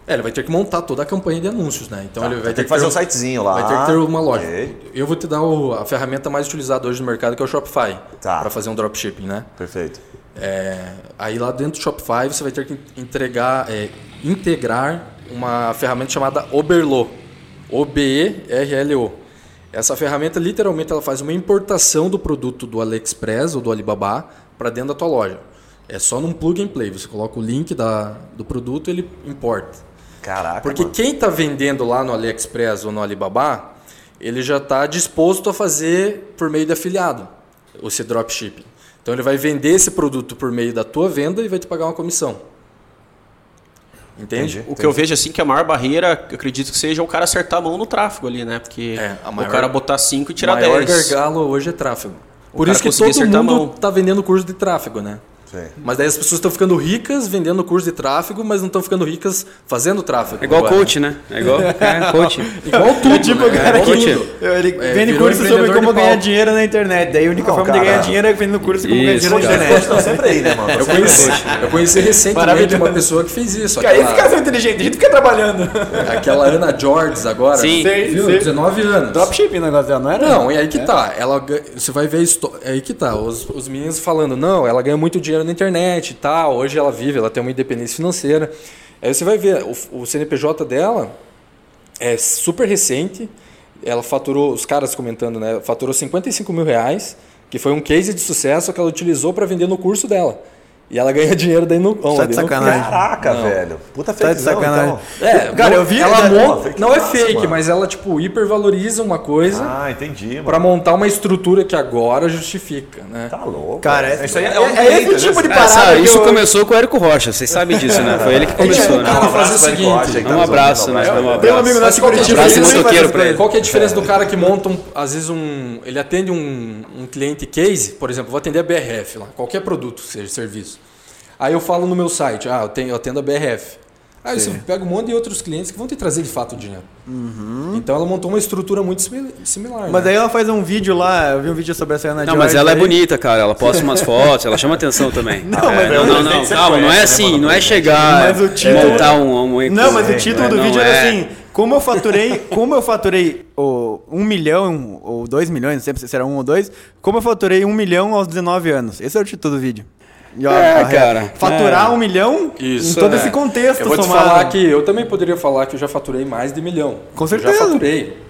É, ele vai ter que montar toda a campanha de anúncios, né? Então Tá, ele vai tem ter que fazer ter um sitezinho lá. Vai ter que ter uma loja. Ok. Eu vou te dar o- a ferramenta mais utilizada hoje no mercado, que é o Shopify, Tá. para fazer um dropshipping, né? Perfeito. É, aí lá dentro do Shopify você vai ter que entregar, é, integrar uma ferramenta chamada Oberlo, O-B-E-R-L-O. Essa ferramenta literalmente ela faz uma importação do produto do AliExpress ou do Alibaba para dentro da tua loja. É só num plug and play. Você coloca o link da, do produto ele importa. Caraca. Porque mano. quem está vendendo lá no AliExpress ou no Alibaba, ele já está disposto a fazer por meio de afiliado, esse dropshipping. Então ele vai vender esse produto por meio da tua venda e vai te pagar uma comissão. Entende? Entendi. O que eu vejo assim que a maior barreira, eu acredito que seja o cara acertar a mão no tráfego ali, né? Porque É, a o maior- cara botar 5 e O tirar maior 10. gargalo hoje é tráfego. O Por isso que todo mundo está vendendo curso de tráfego, né? Sim. Mas daí as pessoas estão ficando ricas vendendo curso de tráfego, mas não estão ficando ricas fazendo tráfego. É igual agora. coach, né? É igual é, coach. Igual tudo, tipo, né? o cara Igual que tudo. ele É, vende curso sobre como ganhar dinheiro na internet. Daí a única Não, forma cara. de ganhar dinheiro é vendendo curso como ganhar dinheiro na cara. internet. Estão sempre aí, né, mano? Eu conheci, eu conheci recentemente uma pessoa que fez isso. Cara, esse Aquela, cara é inteligente, a gente fica trabalhando. aquela Ana Georges agora. Sim. Viu? sei. 19 anos. Dropshipping o negócio dela, não era? Não, e aí que tá. Ela, você vai ver é aí que tá. Os, os meninos falando, não, ela ganha muito dinheiro na internet e tal. Hoje ela vive, ela tem uma independência financeira. Aí você vai ver, o, o CNPJ dela é super recente. Ela faturou, os caras comentando, né? Faturou 55 mil reais, que foi um case de sucesso que ela utilizou para vender no curso dela. E ela ganha dinheiro daí no. Tá onde? de No sacanagem. Caraca, velho. Puta Tá de feizão, sacanagem. então. É, Cara, não- eu vi- Ela é, monta, fake não é massa, fake, mano. mas ela tipo hipervaloriza uma coisa Ah, entendi, mano. Pra montar uma estrutura que agora justifica, né? Tá louco. Cara, é, isso aí é, é, um é esse tipo de né? É, parada que isso eu- começou com o Érico Rocha, vocês sabem disso, né? Foi ele que começou, né? cara fazia o abraço, seguinte. Rocha, aí, Um tá abraço, né? Um Tem um abraço. amigo nosso de qual que é. Abraço ele. Qual que é a diferença do cara que monta, um, às vezes, um. Ele atende um, um cliente case, por exemplo, vou atender a BRF lá, qualquer produto, seja serviço. Aí eu falo no meu site, ah, eu, tenho, eu atendo a BRF. Aí você pega um monte de outros clientes que vão te trazer de fato o dinheiro. Então ela montou uma estrutura muito simi- similar. Mas né? aí ela faz um vídeo lá, eu vi um vídeo sobre essa Ana Não, mas ela é aí. bonita, cara. Ela posta umas fotos, ela chama atenção também. Não, mas não, não, não, calma, não é assim, não é chegar, Mas o título- montar um, um Não, mas o título do não vídeo é. era assim: como eu faturei, como eu faturei o, um milhão ou dois milhões, não sei se era um ou dois, como eu faturei um milhão aos 19 anos. Esse é o título do vídeo. E, ó, É, a- cara, Faturar é. um milhão Isso, em todo é. esse contexto Eu vou te somado. falar que eu também poderia falar que eu já faturei mais de milhão. Com Eu certeza. já faturei.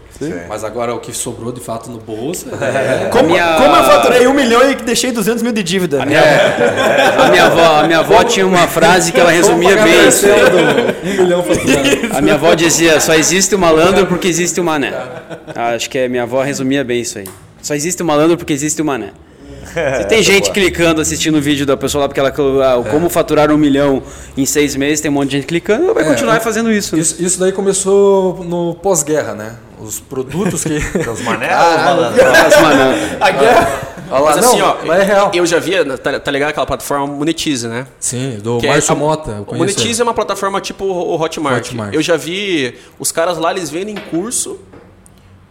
Mas agora o que sobrou de fato no bolso é. Como, minha- como eu faturei um milhão e deixei 200 mil de dívida? A minha avó, a minha avó tinha uma frase que ela resumia bem isso. Um milhão faturado. A minha avó dizia, só existe o malandro porque existe o mané. Acho que a minha avó resumia bem isso aí. Só existe o malandro porque existe o mané. Se tem gente clicando, assistindo o vídeo da pessoa lá, porque ela ah, como faturar um milhão em seis meses, tem um monte de gente clicando, vai continuar fazendo isso. né? Isso, isso daí começou no pós-guerra, né? Os produtos que. Os Caralho. malandro. As mané. A guerra. Olha lá, Mas assim, não, ó, mas é real. eu já via, tá, tá ligado aquela plataforma Monetize, né? Sim, do Que é Márcio a- Mota. eu O conheço Monetize é uma plataforma tipo o Hotmart. Hotmart. Eu já vi os caras lá, eles vendem curso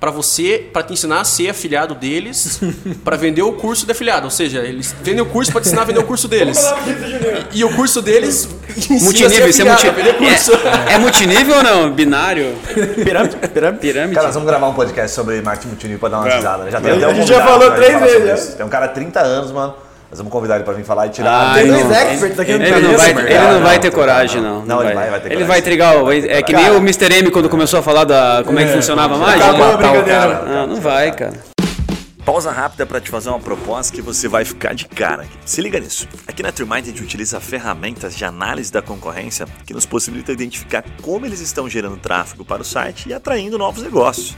pra você, pra te ensinar a ser afiliado deles, pra vender o curso de afiliado. Ou seja, eles vendem o curso pra te ensinar a vender o curso deles. E, e o curso deles a Multinível, isso é, afiliado, multi... a vender curso. é, é multinível ou não? Binário? Pirâmide, pirâmide. Pirâmide? Cara, nós vamos gravar um podcast sobre marketing multinível pra dar uma risada. né? Já tem até A um gente já falou três vezes. Tem um cara há 30 anos, mano. Nós vamos convidar ele pra vir falar e tirar. Ah, Tem não. dois experts aqui no Ele não vai, ele não Não, vai ter não, coragem, não. não. Não, ele vai- vai ter Ele coragem. vai trigar. É que nem o Mr. M quando começou a falar da como é que funcionava a mágica. Acabou a matar o brincadeira. cara. Não, não vai, cara. Pausa rápida para te fazer uma proposta que você vai ficar de cara. Se liga nisso. Aqui na TreeMind a gente utiliza ferramentas de análise da concorrência que nos possibilitam identificar como eles estão gerando tráfego para o site e atraindo novos negócios.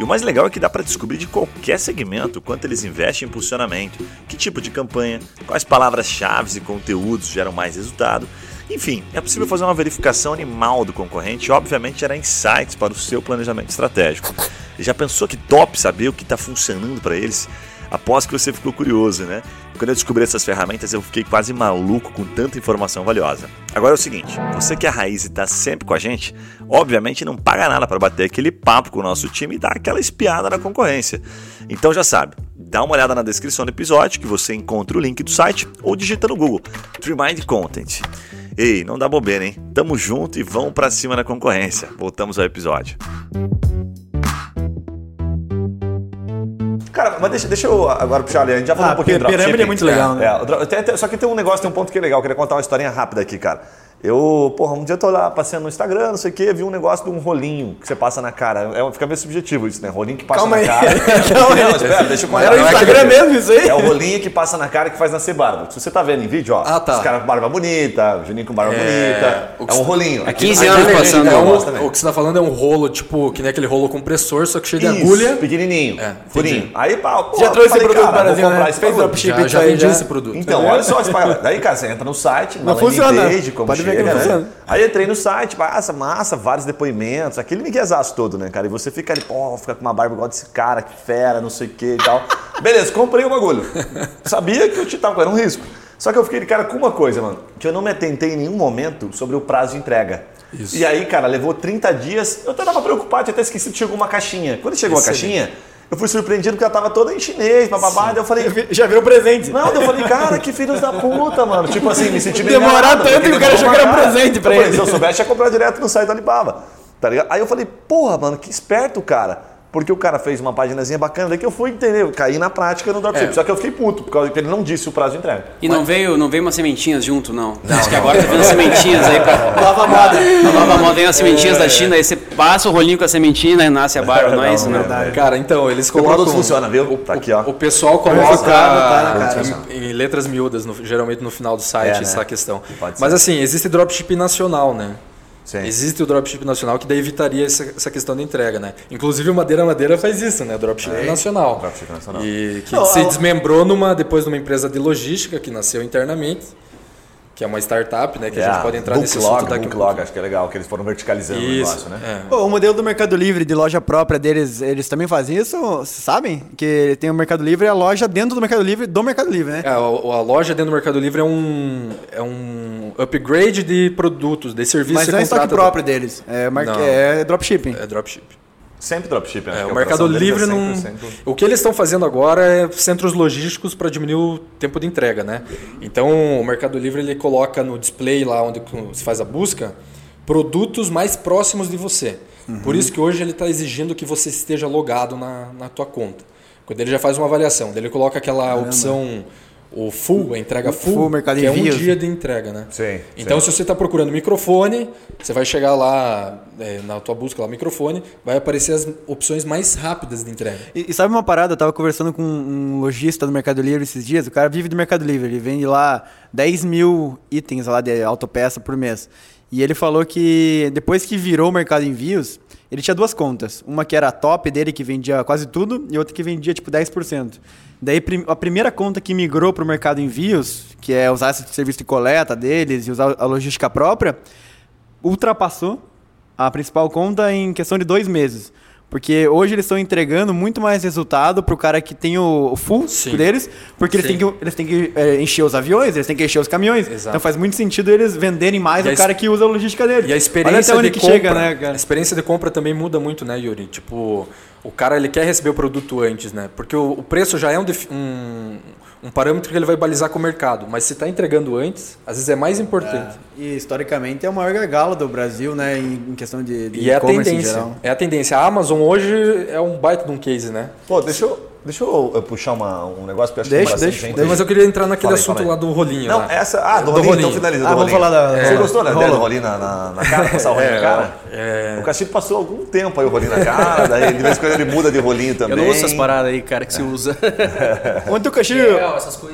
E o mais legal é que dá para descobrir de qualquer segmento quanto eles investem em impulsionamento, que tipo de campanha, quais palavras-chave e conteúdos geram mais resultado. Enfim, é possível fazer uma verificação animal do concorrente e, obviamente, gerar insights para o seu planejamento estratégico. Já pensou que top saber o que está funcionando para eles? Após que você ficou curioso, né? Quando eu descobri essas ferramentas, eu fiquei quase maluco com tanta informação valiosa. Agora é o seguinte: você que é a raiz e está sempre com a gente, obviamente não paga nada para bater aquele papo com o nosso time e dar aquela espiada na concorrência. Então já sabe, dá uma olhada na descrição do episódio que você encontra o link do site ou digita no Google Trimind Content. Ei, não dá bobeira, hein? Tamo junto e vamos pra cima na concorrência. Voltamos ao episódio. Cara, mas deixa, deixa eu agora puxar ali. A gente já falou Ah, um pouquinho de pirâmide dropshipping. é muito legal, né? É, só que tem um negócio, tem um ponto que é legal. Eu queria contar uma historinha rápida aqui, cara. Eu, porra, um dia eu tô lá passeando no Instagram, não sei o quê, vi um negócio de um rolinho que você passa na cara. É, fica meio subjetivo isso, né? Rolinho que passa Calma na aí. cara. Calma aí. Não, espera, deixa eu contar. Era o é Instagram que- mesmo isso aí? É o rolinho que passa na cara que faz nascer barba. Se você tá vendo em vídeo, ó, Ah, tá. os caras com barba bonita, o Juninho com barba bonita. o que É um rolinho. Há 15 Aqui- anos aqui- passando. aqui- É um- o que você tá falando é um rolo, tipo, que nem aquele rolo compressor, só que cheio de Isso, agulha. pequenininho, É, furinho. entendi. Aí, pá, pô, Já trouxe esse falei, produto cara, para comprar né? esse dropship Já, já aí, vendi esse produto. Então, olha só esse. Daí, cara, você entra no site, na Não landing funciona. page, como Que não né? funciona. Aí entrei no site, massa, massa, vários depoimentos, aquele miguezaço todo, né, cara? E você fica ali, pô, fica com uma barba igual desse cara, que fera, não sei o que e tal. Beleza, comprei o bagulho. Sabia que eu tava correndo um risco. Só que eu fiquei de cara com uma coisa, mano, que eu não me atentei em nenhum momento sobre o prazo de entrega. Isso. E aí, cara, levou 30 dias, eu até tava preocupado, tinha até esquecido que chegou uma caixinha. Quando chegou a caixinha, eu fui surpreendido porque ela tava toda em chinês, bababá, daí eu falei... Já virou presente. Não, eu falei, cara, que filhos da puta, mano. Tipo assim, me senti bem Demorar tanto que o cara achou que era presente pra Eu falei, ele. Se eu soubesse, ia comprar direto no site da Alibaba. Tá ligado? Aí eu falei, porra, mano, que esperto, cara. Porque o cara fez uma paginazinha bacana, daí que eu fui entender, eu caí na prática no dropship. É. Só que eu fiquei puto, por causa que ele não disse o prazo de entrega. E não veio, não veio umas sementinhas junto, não. Acho que agora tá vindo sementinhas aí pra. Nova moda. A nova moda vem as sementinhas da China, aí você passa o rolinho com a sementinha e nasce a barba, não é isso, não? Cara, então, eles colocam... produto funciona, viu? Tá aqui, ó. O pessoal tá, coloca cara? em, em letras miúdas, no- geralmente no final do site, É, né? essa questão. Pode Mas assim, existe dropship nacional, né? Sim. Existe o dropship nacional que daí evitaria essa, essa questão da entrega, né? Inclusive o Madeira Madeira faz isso, né? Dropship nacional. Dropship nacional. E que Não, se desmembrou numa, depois numa empresa de logística que nasceu internamente, que é uma startup, né? Que a gente pode entrar nesse assunto daqui Booklog, acho que é legal, que eles foram verticalizando o Isso, negócio, né? é. Pô, o modelo do Mercado Livre de loja própria deles, eles também fazem isso? Vocês sabem? Que tem o Mercado Livre e a loja dentro do Mercado Livre do Mercado Livre, né? É, a, a loja dentro do Mercado Livre é um, é um upgrade de produtos, de serviços Mas não é estoque próprio deles. É, mar... É dropshipping. É dropship. Sempre dropship, acho É, o Mercado deles Livre é não. 100%. O que eles estão fazendo agora é centros logísticos para diminuir o tempo de entrega, né? Então o Mercado Livre ele coloca no display lá onde se faz a busca produtos mais próximos de você. Uhum. Por isso que hoje ele está exigindo que você esteja logado na, na tua conta. Quando ele já faz uma avaliação, ele coloca aquela opção o full, a entrega full, full, Mercado que é um Envios. dia de entrega, né? Sim, Então, sim. se você está procurando microfone, você vai chegar lá é, na tua busca lá microfone, vai aparecer as opções mais rápidas de entrega. E, e sabe uma parada? Eu tava conversando com um lojista do Mercado Livre esses dias. O cara vive do Mercado Livre. Ele vende lá 10 mil itens lá de autopeça por mês. E ele falou que depois que virou o Mercado Envios, ele tinha duas contas. Uma que era a top dele, que vendia quase tudo, e outra que vendia tipo 10%. Daí a primeira conta que migrou para o Mercado Envios, que é usar esse serviço de coleta deles e usar a logística própria, ultrapassou a principal conta em questão de dois meses. Porque hoje eles estão entregando muito mais resultado pro cara que tem o, full Sim. deles, porque eles Sim. têm que, eles têm que é, encher os aviões, eles têm que encher os caminhões. Exato. Então faz muito sentido eles venderem mais E o cara que usa a logística dele. E a experiência Olha até onde de que compra, chega, né, a experiência de compra também muda muito, né, Yuri? Tipo, o cara ele quer receber o produto antes, né? Porque o, o preço já é um, um, um parâmetro que ele vai balizar com o mercado, mas se está entregando antes, às vezes é mais importante. E historicamente é o maior gargalo do Brasil, né, em, em questão de, de E é a e-commerce em tendência. geral. É a tendência. A Amazon hoje é um baita de um case, né? Pô, deixa eu, deixa eu eu puxar uma, um negócio que eu acho Deixa, que bastante deixa. gente- Mas eu queria entrar naquele Fala aí, assunto fala aí. lá do rolinho. Não, lá. essa. Ah, do, Do rolinho, então rolinho. finaliza. Ah, do vamos rolinho. falar da- Você é, gostou da ideia rola. do rolinho na, na, na cara? Passar o rolinho É, na cara? é. O Cassino passou algum tempo aí o rolinho na cara, daí de vez em quando ele muda de rolinho também. Eu não uso essas paradas aí, cara, que se usa. Ontem o Castilho,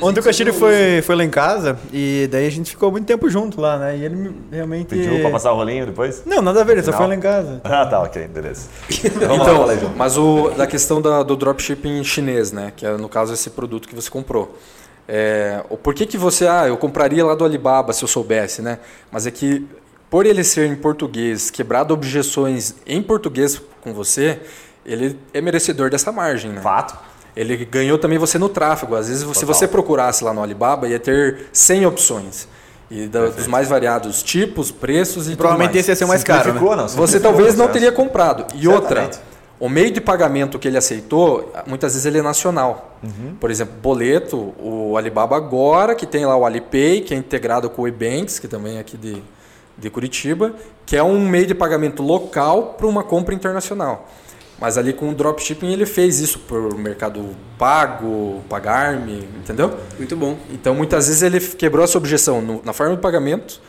ontem o Castilho você foi, foi lá em casa e daí a gente ficou muito tempo junto lá, né? E ele me- realmente. Pediu pra passar o rolinho depois? Não, nada a ver, ele só foi lá em casa. Ah, tá, ok, beleza. Então, mas o, da questão da, do dropshipping chinês, né? Que é, no caso, esse produto que você comprou. É, o por que, que você... Ah, eu compraria lá do Alibaba se eu soubesse, né? Mas é que, por ele ser em português, quebrado objeções em português com você, ele é merecedor dessa margem, né? Fato. Ele ganhou também você no tráfego. Às vezes, se Total. você procurasse lá no Alibaba, ia ter 100 opções. E da- dos mais variados tipos, preços e tudo Provavelmente mais. esse ia ser mais caro. Né? Não? Você talvez não teria comprado. E outra, Certamente. O meio de pagamento que ele aceitou, muitas vezes ele é nacional. Uhum. Por exemplo, boleto, o Alibaba agora, que tem lá o Alipay, que é integrado com o eBanks, que também é aqui de, de Curitiba, que é um meio de pagamento local para uma compra internacional. Mas ali com o dropshipping ele fez isso por mercado pago, pagar-me, entendeu? Muito bom. Então, muitas vezes ele quebrou essa objeção no- na forma de pagamento,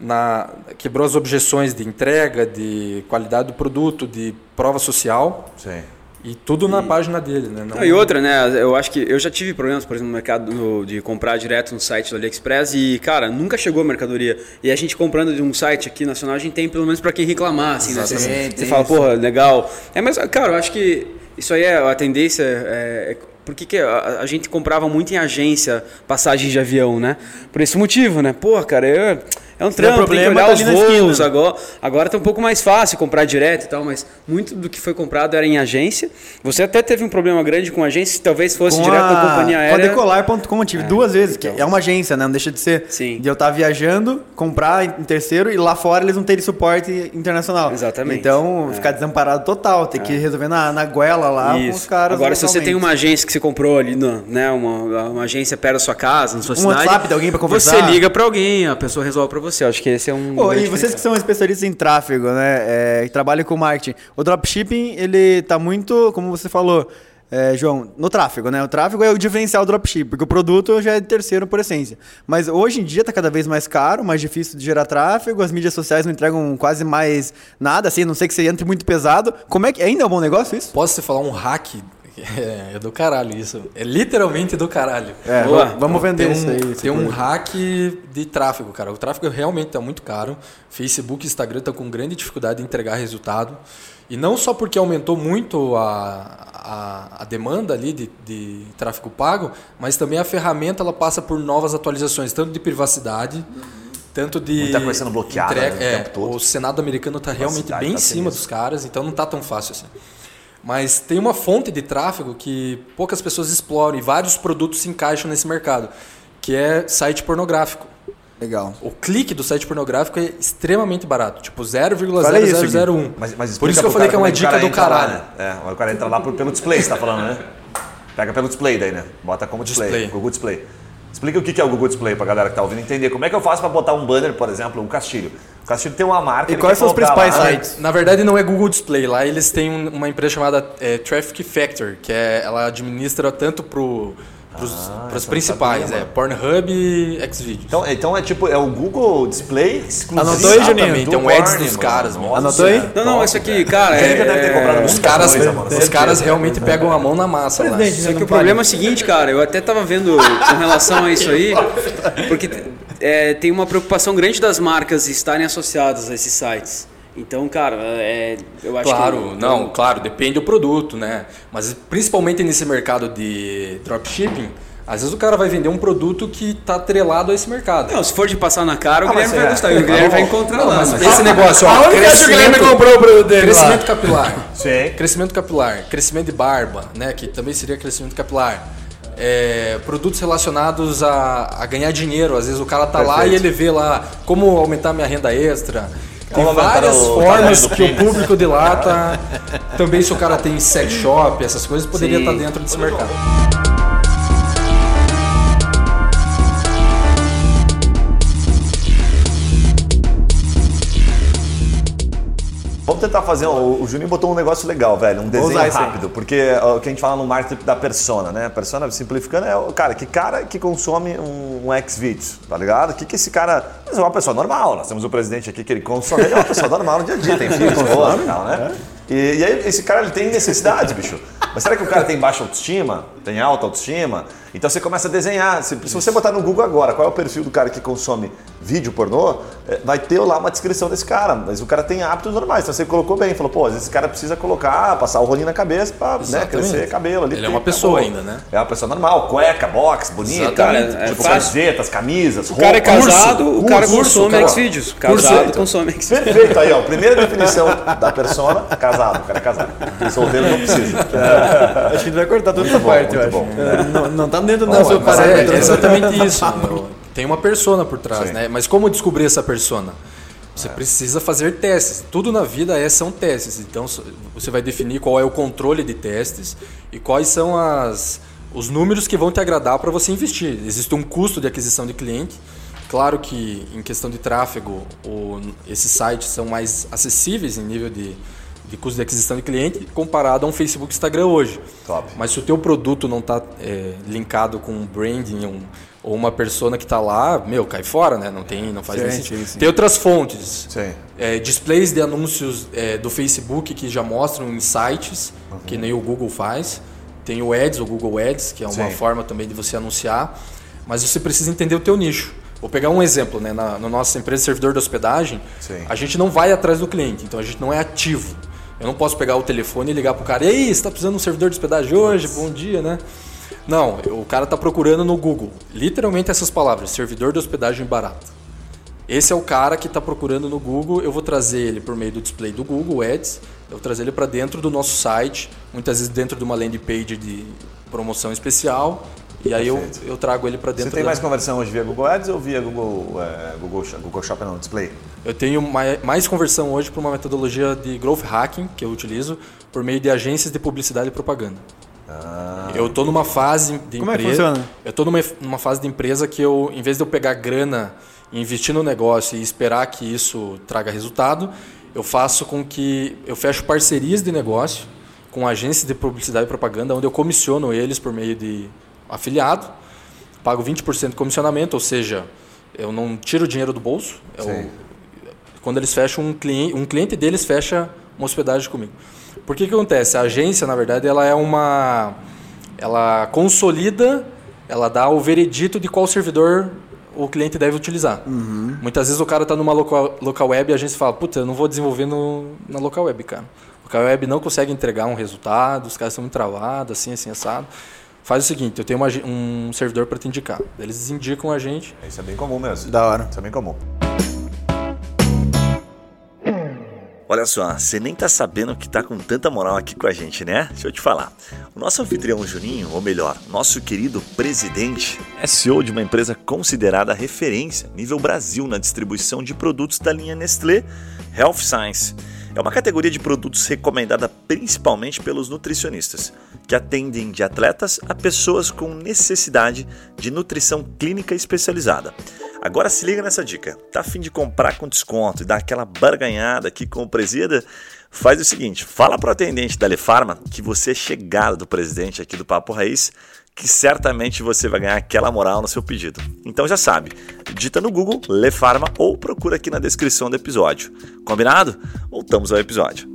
na, quebrou as objeções de entrega, de qualidade do produto, de prova social, Sim. e tudo na página dele. Né? Não- Não, e outra, né? Eu acho que eu já tive problemas, por exemplo, no mercado no- de comprar direto no site do AliExpress e, cara, nunca chegou a mercadoria. E a gente comprando de um site aqui nacional, a gente tem pelo menos pra quem reclamar, assim, né? Você, Exatamente, você fala, isso. porra, legal. É, mas, cara, eu acho que isso aí é a tendência. É, é- por que, que a, a gente comprava muito em agência passagem de avião, né? Por esse motivo, né? Pô, cara, eu, é um trampo, problema, tem que olhar tá os voos. Agora, agora tá um pouco mais fácil comprar direto e tal, mas muito do que foi comprado era em agência. Você até teve um problema grande com agência, se talvez fosse Com direto a- da companhia Com a aérea. Decolar.com eu tive duas vezes, que é uma agência, né? Não deixa de ser. Sim. De eu estar viajando, comprar em terceiro e lá fora eles não terem suporte internacional. Exatamente. Então, ficar desamparado total, ter que resolver na, na goela lá com os Isso. caras. Agora, se você tem uma agência que você comprou ali, no, né, uma, uma agência perto da sua casa, na sua Um cidade, WhatsApp de alguém pra conversar. Você liga pra alguém, a pessoa resolve pra você. Eu acho que esse é um. Pô, e vocês que são especialistas em tráfego, né? É, que trabalham com marketing. O dropshipping, ele tá muito, como você falou, é, João, no tráfego, né? O tráfego é o diferencial do dropshipping, porque o produto já é terceiro por essência. Mas hoje em dia tá cada vez mais caro, mais difícil de gerar tráfego, as mídias sociais não entregam quase mais nada, assim, a não sei que você entre muito pesado. Como é que ainda é um bom negócio isso? Posso te falar um hack? É, é do caralho isso. É literalmente do caralho. É, Boa. va- vamos vender Tem isso um, aí. tem um hack de tráfego, cara. O tráfego realmente está muito caro. Facebook e Instagram estão com grande dificuldade de entregar resultado. E não só porque aumentou muito a, a, a demanda ali de, de tráfego pago, mas também a ferramenta ela passa por novas atualizações, tanto de privacidade, tanto de. Muita coisa sendo bloqueada, né, o é, tempo todo. O Senado americano está realmente Privacidade bem em tá cima sinistro. dos caras, então não está tão fácil assim. Mas tem uma fonte de tráfego que poucas pessoas exploram e vários produtos se encaixam nesse mercado, que é site pornográfico. Legal. O clique do site pornográfico é extremamente barato, tipo Fala isso, 0,0001. Mas, mas Por isso que eu falei que é uma o dica do entra lá, caralho. né? É, o cara entra lá por- pelo display, você tá falando, né? Pega pelo display daí, né? Bota como display, Display. Google Display. Explica o que é o Google Display pra galera que tá ouvindo entender. Como é que eu faço pra botar um banner, por exemplo, um castilho? O castilho tem uma marca. E quais são os principais lá, sites? Na verdade não é Google Display, lá eles têm um- uma empresa chamada é, Traffic Factor, que é, ela administra tanto pro, pros, pros essa eu principais, sabia, é Pornhub e Xvideos. Então, então é tipo, é o Google Display exclusivo. Anotou aí, Juninho? É um ads dos mano. caras, mano. Nossa, Anotou aí? Não, não, isso aqui, cara, já deve ter é- comprado Os caras, coisa, mano. os caras realmente pegam a mão na massa lá. Só que o problema é o seguinte, cara, eu até tava vendo com relação a isso aí, porque é, tem uma preocupação grande das marcas estarem associadas a esses sites. Então, cara, é, eu acho Claro, que. não, claro, depende do produto, né? Mas principalmente nesse mercado de dropshipping, às vezes o cara vai vender um produto que tá atrelado a esse mercado. Não, se for de passar na cara, o Ah, Guilherme vai é. gostar. E o Guilherme vai encontrar Não, lá. mas mas- esse negócio, ó, Aonde que o Guilherme comprou o produto dele Crescimento capilar. Sim. Crescimento capilar, crescimento de barba, né? Que também seria crescimento capilar. É, produtos relacionados a, a ganhar dinheiro. Às vezes o cara tá lá Perfeito. e ele vê lá como aumentar minha renda extra. Tem Como várias o formas do que o público de lá tá. Também se o cara tem sex shop, essas coisas, poderia Sim. estar dentro desse mercado. Vamos tentar fazer. um- O Juninho botou um negócio legal, velho. Um desenho rápido. Porque o que a gente fala no marketing da persona, né? A persona, simplificando, é o cara, que cara que consome um, um X-Videos, tá ligado? O que, que esse cara. Mas é uma pessoa normal. Nós temos o presidente aqui que ele consome. Ele é uma pessoa normal no dia a dia, tem filho, esposa e tal, né? E, e aí, esse cara ele tem necessidades, bicho. Mas será que o cara tem baixa autoestima? Tem alta autoestima? Então você começa a desenhar. Se, se você botar no Google agora qual é o perfil do cara que consome vídeo pornô, eh, vai ter lá uma descrição desse cara. Mas o cara tem hábitos normais. Então você colocou bem, falou, pô, às vezes esse cara precisa colocar, passar o rolinho na cabeça pra né, crescer cabelo ali. Ele é uma pessoa acabou. ainda, né? É uma pessoa normal, cueca, box, bonita, Exatamente. É tipo camisetas, camisas, O cara é roupa. casado, Curso, o cara curso, consome. Xvideos. Casado consome Xvideos. Perfeito aí, ó. Primeira definição da persona, casado. O cara é casado. Solteiro não precisa. Acho que ele vai cortar toda essa bom, parte, eu acho. bom. É, Não, não tá dentro do Não, nosso é, parâmetro. é exatamente isso. Tem uma persona por trás, Sim. né? Mas como descobrir essa persona? Você precisa fazer testes. Tudo na vida é, são testes. Então você vai definir qual é o controle de testes e quais são as, os números que vão te agradar para você investir. Existe um custo de aquisição de cliente. Claro que em questão de tráfego, o- esses sites são mais acessíveis em nível de, de custo de aquisição de cliente comparado a um Facebook e Instagram hoje. Top. Mas se o teu produto não está linkado com um branding um- ou uma persona que está lá, meu, cai fora, né? Não tem, não faz Sim, nem sim, sentido. sim. Tem outras fontes. É, displays de anúncios é, do Facebook que já mostram em sites, que nem o Google faz. Tem o Ads, o Google Ads, que é uma forma também de você anunciar. Mas você precisa entender o teu nicho. Vou pegar um exemplo, né? Na, na nossa empresa servidor de hospedagem, Sim. a gente não vai atrás do cliente, então a gente não é ativo. Eu não posso pegar o telefone e ligar pro cara, e aí, você está precisando de um servidor de hospedagem hoje? Bom dia, né? Não, o cara está procurando no Google, literalmente essas palavras, servidor de hospedagem barato. Esse é o cara que está procurando no Google, eu vou trazer ele por meio do display do Google Ads, eu vou trazer ele para dentro do nosso site, muitas vezes dentro de uma landing page de promoção especial, e aí eu, eu trago ele para dentro Você tem da- mais conversão hoje via Google Ads ou via Google, é, Google, Google Shop não, Display? Eu tenho mai- mais conversão hoje para uma metodologia de growth hacking que eu utilizo por meio de agências de publicidade e propaganda. eu estou numa fase de Como é que empresa. funciona? Eu estou numa, numa fase de empresa que eu, em vez de eu pegar grana e investir no negócio e esperar que isso traga resultado, eu faço com que eu fecho parcerias de negócio com agências de publicidade e propaganda, onde eu comissiono eles por meio de afiliado, pago 20% de comissionamento, ou seja, eu não tiro o dinheiro do bolso, eu, Sim. Quando eles fecham um cliente, um cliente deles fecha uma hospedagem comigo. Por que que acontece? A agência, na verdade, ela é uma ela consolida, ela dá o veredito de qual servidor o cliente deve utilizar. Muitas vezes o cara está numa local, local web e a agência fala, puta, eu não vou desenvolver no, na local web, cara. Local web não consegue entregar um resultado, os caras são muito travados, assim, assim, assado. Faz o seguinte, eu tenho uma um servidor para te indicar. Eles indicam a gente, Isso é bem comum mesmo. Da hora. Isso é bem comum. Olha só, você nem tá sabendo que tá com tanta moral aqui com a gente, né? Deixa eu te falar. O nosso anfitrião Juninho, ou melhor, nosso querido presidente, é CEO de uma empresa considerada referência nível Brasil na distribuição de produtos da linha Nestlé Health Science. É uma categoria de produtos recomendada principalmente pelos nutricionistas, que atendem de atletas a pessoas com necessidade de nutrição clínica especializada. Agora se liga nessa dica. Tá a fim de comprar com desconto e dar aquela barganhada aqui com o presida? Faz o seguinte, fala pro atendente da Lefarma que você é chegado do presidente aqui do Papo Raiz, que certamente você vai ganhar aquela moral no seu pedido. Então já sabe, digita no Google Lefarma ou procura aqui na descrição do episódio. Combinado? Voltamos ao episódio.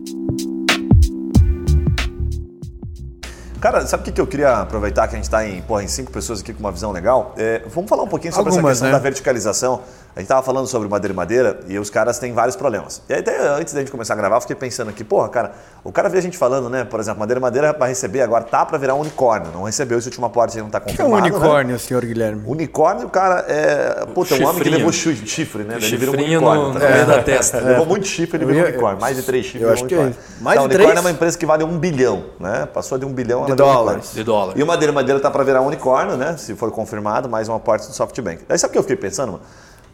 Cara, sabe o que, que eu queria aproveitar que a gente está em, porra, em cinco pessoas aqui com uma visão legal? É, vamos falar um pouquinho sobre essa Algumas, questão né? da verticalização. A gente tava falando sobre madeira e madeira e os caras têm vários problemas. E aí, até antes da gente começar a gravar, eu fiquei pensando aqui, porra, cara, o cara vê a gente falando, né? Por exemplo, madeira e madeira vai receber, agora tá para virar um unicórnio. Não recebeu esse último aporte, não tá O que é confirmado. um né? unicórnio, senhor Guilherme? Unicórnio, cara, é. Puta, um homem que levou chifre, né? Ele virou um unicórnio. no, tá meio da testa. Levou muito chifre, ele virou um unicórnio. Mais de três chifres, eu acho um que é unicórnio. Mais Não, de unicórnio três? é uma empresa que vale um bilhão, né? Passou de um bilhão ela De um dólares. De dólar. E o Madeira Madeira tá para virar um unicórnio, né? Se for confirmado, mais um aporte do SoftBank. Aí sabe o que eu fiquei pensando, mano?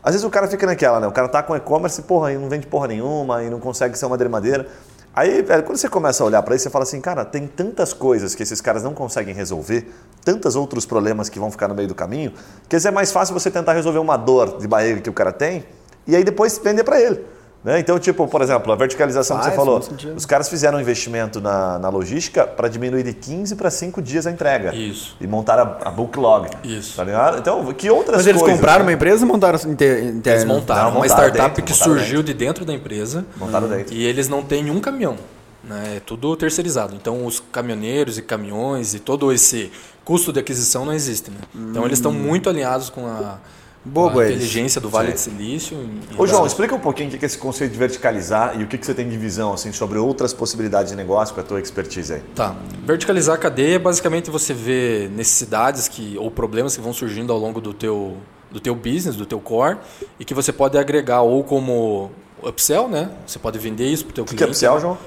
Às vezes o cara fica naquela, né? O cara tá com e-commerce, porra, e não vende porra nenhuma, e não consegue ser uma Madeira Madeira. Aí, velho, quando você começa a olhar para isso, você fala assim, cara, tem tantas coisas que esses caras não conseguem resolver, tantos outros problemas que vão ficar no meio do caminho, que às vezes é mais fácil você tentar resolver uma dor de barriga que o cara tem e aí depois vender para ele. Né? Então, tipo, por exemplo, a verticalização que Faz, você falou, os caras fizeram um investimento na, na logística para diminuir de 15 para 5 dias a entrega. Isso. E montar a, a book log. Isso. Tá ligado? Então, que outras Mas eles coisas, compraram né? uma empresa ou montaram inter, Eles montaram Não, uma montaram startup dentro, que montaram surgiu de dentro da empresa Montaram dentro. e eles não têm um caminhão. Né? É tudo terceirizado. Então os caminhoneiros e caminhões e todo esse custo de aquisição não existe. Né? Então eles estão muito alinhados com a, Boa, com a eles. inteligência do Vale de Silício. Ô João, explica um pouquinho o que é esse conceito de verticalizar e o que você tem de visão assim, sobre outras possibilidades de negócio com a tua expertise aí. Tá. Verticalizar a cadeia é basicamente você vê necessidades que, ou problemas que vão surgindo ao longo do teu, do teu business, do teu core, e que você pode agregar ou como upsell, né? Você pode vender isso para o teu O que é cliente. upsell, João?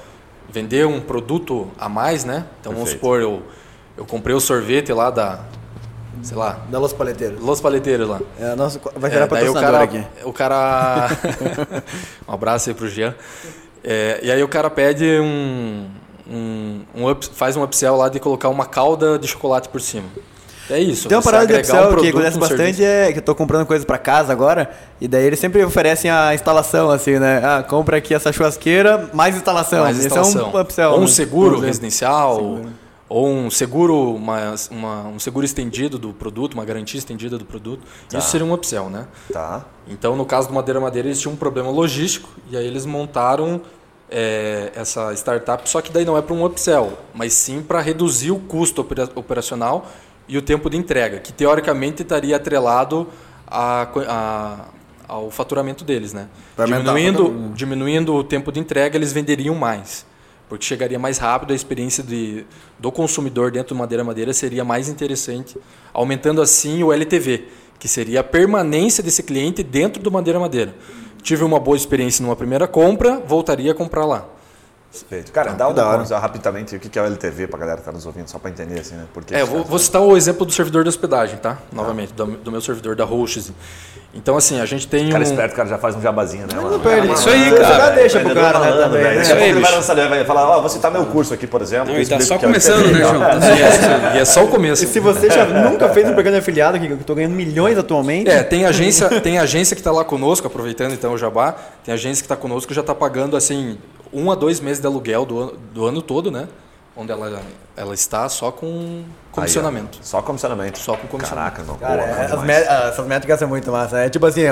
Vender um produto a mais, né? Então vamos Perfeito. supor, eu, eu comprei o sorvete lá da, sei lá, Da Los Paleteiros. Los Paleteiros lá. É, nossa, vai É, virar o patrocinador cara, aqui. o cara, um abraço aí pro Jean. É, e aí o cara pede um, um, um up- faz um upsell lá de colocar uma calda de chocolate por cima. É isso. Tem uma parada de Excel um que acontece bastante, é que eu tô comprando coisa pra casa agora, e daí eles sempre oferecem a instalação, assim, né? Ah, compra aqui essa churrasqueira, mais instalação. mais Esse instalação. é um upsell. ou um né? seguro Por exemplo. Ou um seguro, uma, uma- um seguro estendido do produto, uma garantia estendida do produto. Isso seria um upsell, né? Tá. Então, no caso do Madeira Madeira, eles tinham um problema logístico e aí eles montaram é, essa startup, só que daí não é para um upsell, mas sim para reduzir o custo opera- operacional e o tempo de entrega, que teoricamente estaria atrelado a, a- ao faturamento deles, né? Diminuindo, diminuindo o tempo de entrega, eles venderiam mais. Porque chegaria mais rápido, a experiência de, do consumidor dentro do Madeira Madeira seria mais interessante, aumentando assim o LTV, que seria a permanência desse cliente dentro do Madeira Madeira. Tive uma boa experiência numa primeira compra, voltaria a comprar lá. Perfeito. Cara, dá um rapidamente o que é o LTV pra galera que tá nos ouvindo, só para entender assim, né? Porque é, vou, vou, citar o exemplo do servidor de hospedagem, tá? Novamente, do, do meu servidor da Hosts. Então, assim, a gente tem cara um... esperto, o cara já faz um jabazinho, né? Não, perde. Isso aí, cara. Já deixa pro cara, né, também. Né? Isso aí, ele vai lançar, vai falar, ó, oh, vou citar meu curso aqui, por exemplo. Não, e tá só começando, né, João? E é só o começo. E se você já nunca fez um programa de afiliado, que eu tô ganhando milhões atualmente... É, tem agência, tem agência que tá lá conosco, aproveitando então o jabá, tem agência que tá conosco que já tá pagando, assim, um a dois meses de aluguel do, do ano todo, né? Onde ela, ela está só com comissionamento. Aí, só comissionamento. Só com comissionamento. Caraca, não. Cara, boa, é, as essas métricas são muito massa. É tipo assim,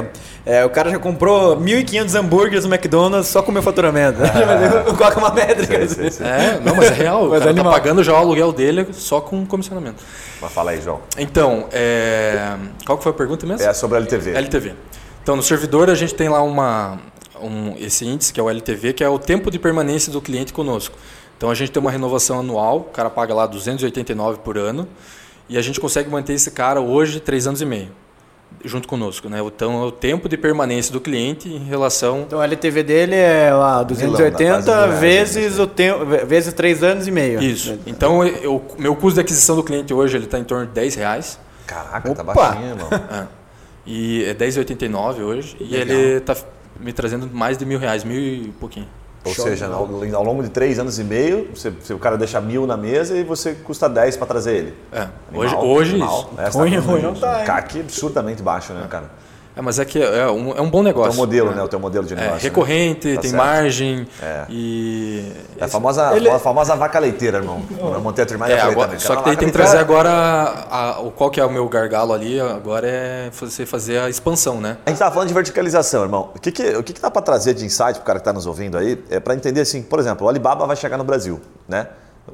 é, o cara já comprou 1.500 hambúrgueres no McDonald's só com o meu faturamento. Ah, Qual é uma métrica? Sim, sim, sim. É, não, mas é real. mas o cara é tá pagando já o aluguel dele só com comissionamento. Mas fala aí, João. Então, é... qual que foi a pergunta mesmo? É sobre a LTV. LTV. Então, no servidor a gente tem lá uma, um, esse índice, que é o LTV, que é o tempo de permanência do cliente conosco. Então a gente tem uma renovação anual, o cara paga lá 289 por ano, e a gente consegue manter esse cara hoje três anos e meio junto conosco, né? Então é o tempo de permanência do cliente em relação. Então o LTV dele é lá 280 vezes o tempo vezes três anos e meio. Isso. Então o meu custo de aquisição do cliente hoje ele está em torno de 10 reais. Caraca, Opa. tá baixinho, irmão. É. E é 10,89 hoje Legal. e ele está me trazendo mais de mil reais, mil e pouquinho. Ou Show seja, ao, ao, longo de três anos e meio, você, o cara deixa mil na mesa e você custa 10 para trazer ele. É, animal, hoje, hoje animal, isso. Né? Ruim, ruim não tá. Um CAC absurdamente baixo, né, cara? É, mas é que é um, é um bom negócio. O teu modelo, né? né? O teu modelo de é, negócio. É, recorrente, né? tá tem certo. margem. É. E. É a famosa, Ele... a famosa vaca leiteira, irmão. Eu montei a turma, é, agora, também. Só que daí tem que trazer agora. A, o, qual que é o meu gargalo ali? Agora é você fazer a expansão, né? A gente estava falando de verticalização, irmão. O que, que, o que, que dá para trazer de insight para o cara que está nos ouvindo aí? É para entender assim, por exemplo, o Alibaba vai chegar no Brasil, né?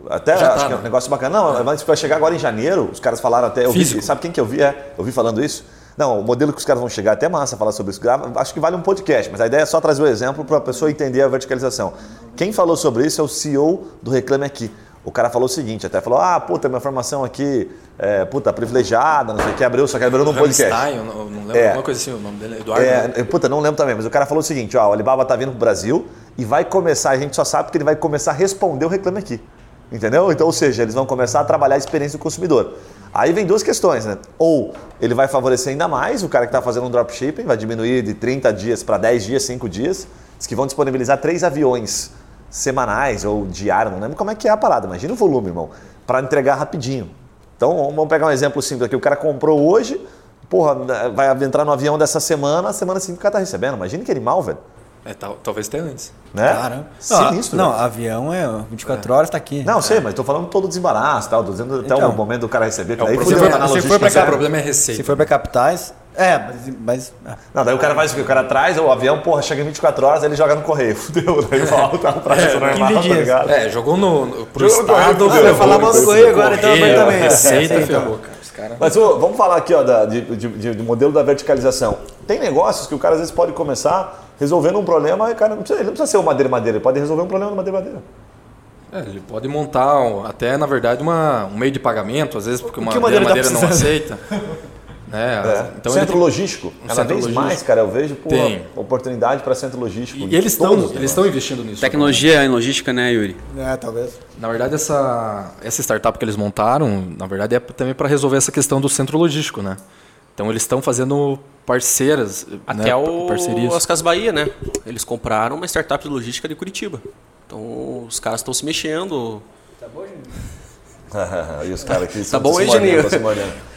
Até Já acho tá, que é um né? negócio bacana. Não, mas vai chegar agora em janeiro, os caras falaram até. Eu vi, sabe quem que eu vi? É, eu vi falando isso não, o modelo que os caras vão chegar, até massa falar sobre isso. Acho que vale um podcast, mas a ideia é só trazer o exemplo para a pessoa entender a verticalização. Quem falou sobre isso é o CEO do Reclame Aqui. O cara falou o seguinte, até falou, ah, puta, minha formação aqui é, puta, privilegiada, não sei o que, abriu, só que abriu num podcast. Stein, não, não lembro, é, alguma coisa assim, o nome dele, Eduardo. É, puta, não lembro também, mas o cara falou o seguinte, ó, o Alibaba tá vindo pro Brasil e vai começar, a gente só sabe que ele vai começar a responder o Reclame Aqui. Entendeu? Então, ou seja, eles vão começar a trabalhar a experiência do consumidor. Aí vem duas questões, né? Ou ele vai favorecer ainda mais o cara que está fazendo um dropshipping, vai diminuir de 30 dias para 10 dias, 5 dias. Diz que vão disponibilizar três aviões semanais ou diário, não lembro como é que é a parada. Imagina o volume, irmão, para entregar rapidinho. Então, vamos pegar um exemplo simples aqui. O cara comprou hoje, porra, vai entrar no avião dessa semana, semana seguinte o cara tá recebendo. Imagina que animal, velho. É, tal, talvez até antes. Né? Caramba. Sinistro. Não, não avião é 24 é. horas, está aqui. Não, sei, mas estou falando todo desembaraço, tal, tô dizendo até então, o momento do cara receber. É, o, problema, se for pra, o problema é receita. Se for para capitais, é, mas, mas. É. Não, daí o cara faz o que? O cara traz o avião, porra, chega em 24 horas, ele joga no correio. Fudeu, daí volta pra é, normal, tá ligado? É, jogou no, no, pro jogou estado. No correio, falar mal do correio agora, então também. Receita ferrou, cara. Cara... Mas vamos falar aqui ó, da, de, de, de, modelo da verticalização. Tem negócios que o cara às vezes pode começar resolvendo um problema, cara, não precisa, ele não precisa ser o madeira madeira, ele pode resolver um problema no madeira madeira. É, ele pode montar até, na verdade, uma, um meio de pagamento, às vezes porque uma madeira, tá madeira não aceita. Né? É. Então centro ele... logístico. Um Cada vez logístico. mais, cara, eu vejo pô, oportunidade para centro logístico. E, eles estão eles estão investindo nisso. Tecnologia em logística, né, Yuri? É, talvez. Na verdade, essa, essa startup que eles montaram, na verdade, é também para resolver essa questão do centro logístico, né? Então eles estão fazendo parceiras, até né, o parcerias. as Casas Bahia, né? Eles compraram uma startup de logística de Curitiba. Então os caras estão se mexendo. Tá bom, gente? e os caras aqui Tá bom aí, Geninho?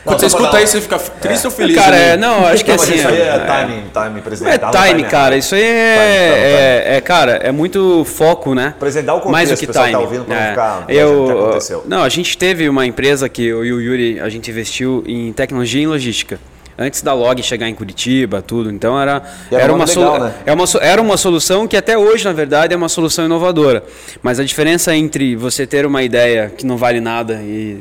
Quando você escuta isso, você fica triste é. ou feliz? Cara, é, não, acho que não, assim. Isso aí é, é time, time presidencial. É time, cara. Isso aí é, é, é, cara, é muito foco, né? Apresentar o contexto Mais do que time. Tá ouvindo pra é. ficar, eu, que aconteceu. Não, a gente teve uma empresa que eu e o Yuri, a gente investiu em tecnologia e logística antes da log chegar em Curitiba, tudo. Então era, era, era uma, legal, né? é uma, era uma solução que até hoje, na verdade, é uma solução inovadora. Mas a diferença entre você ter uma ideia que não vale nada e,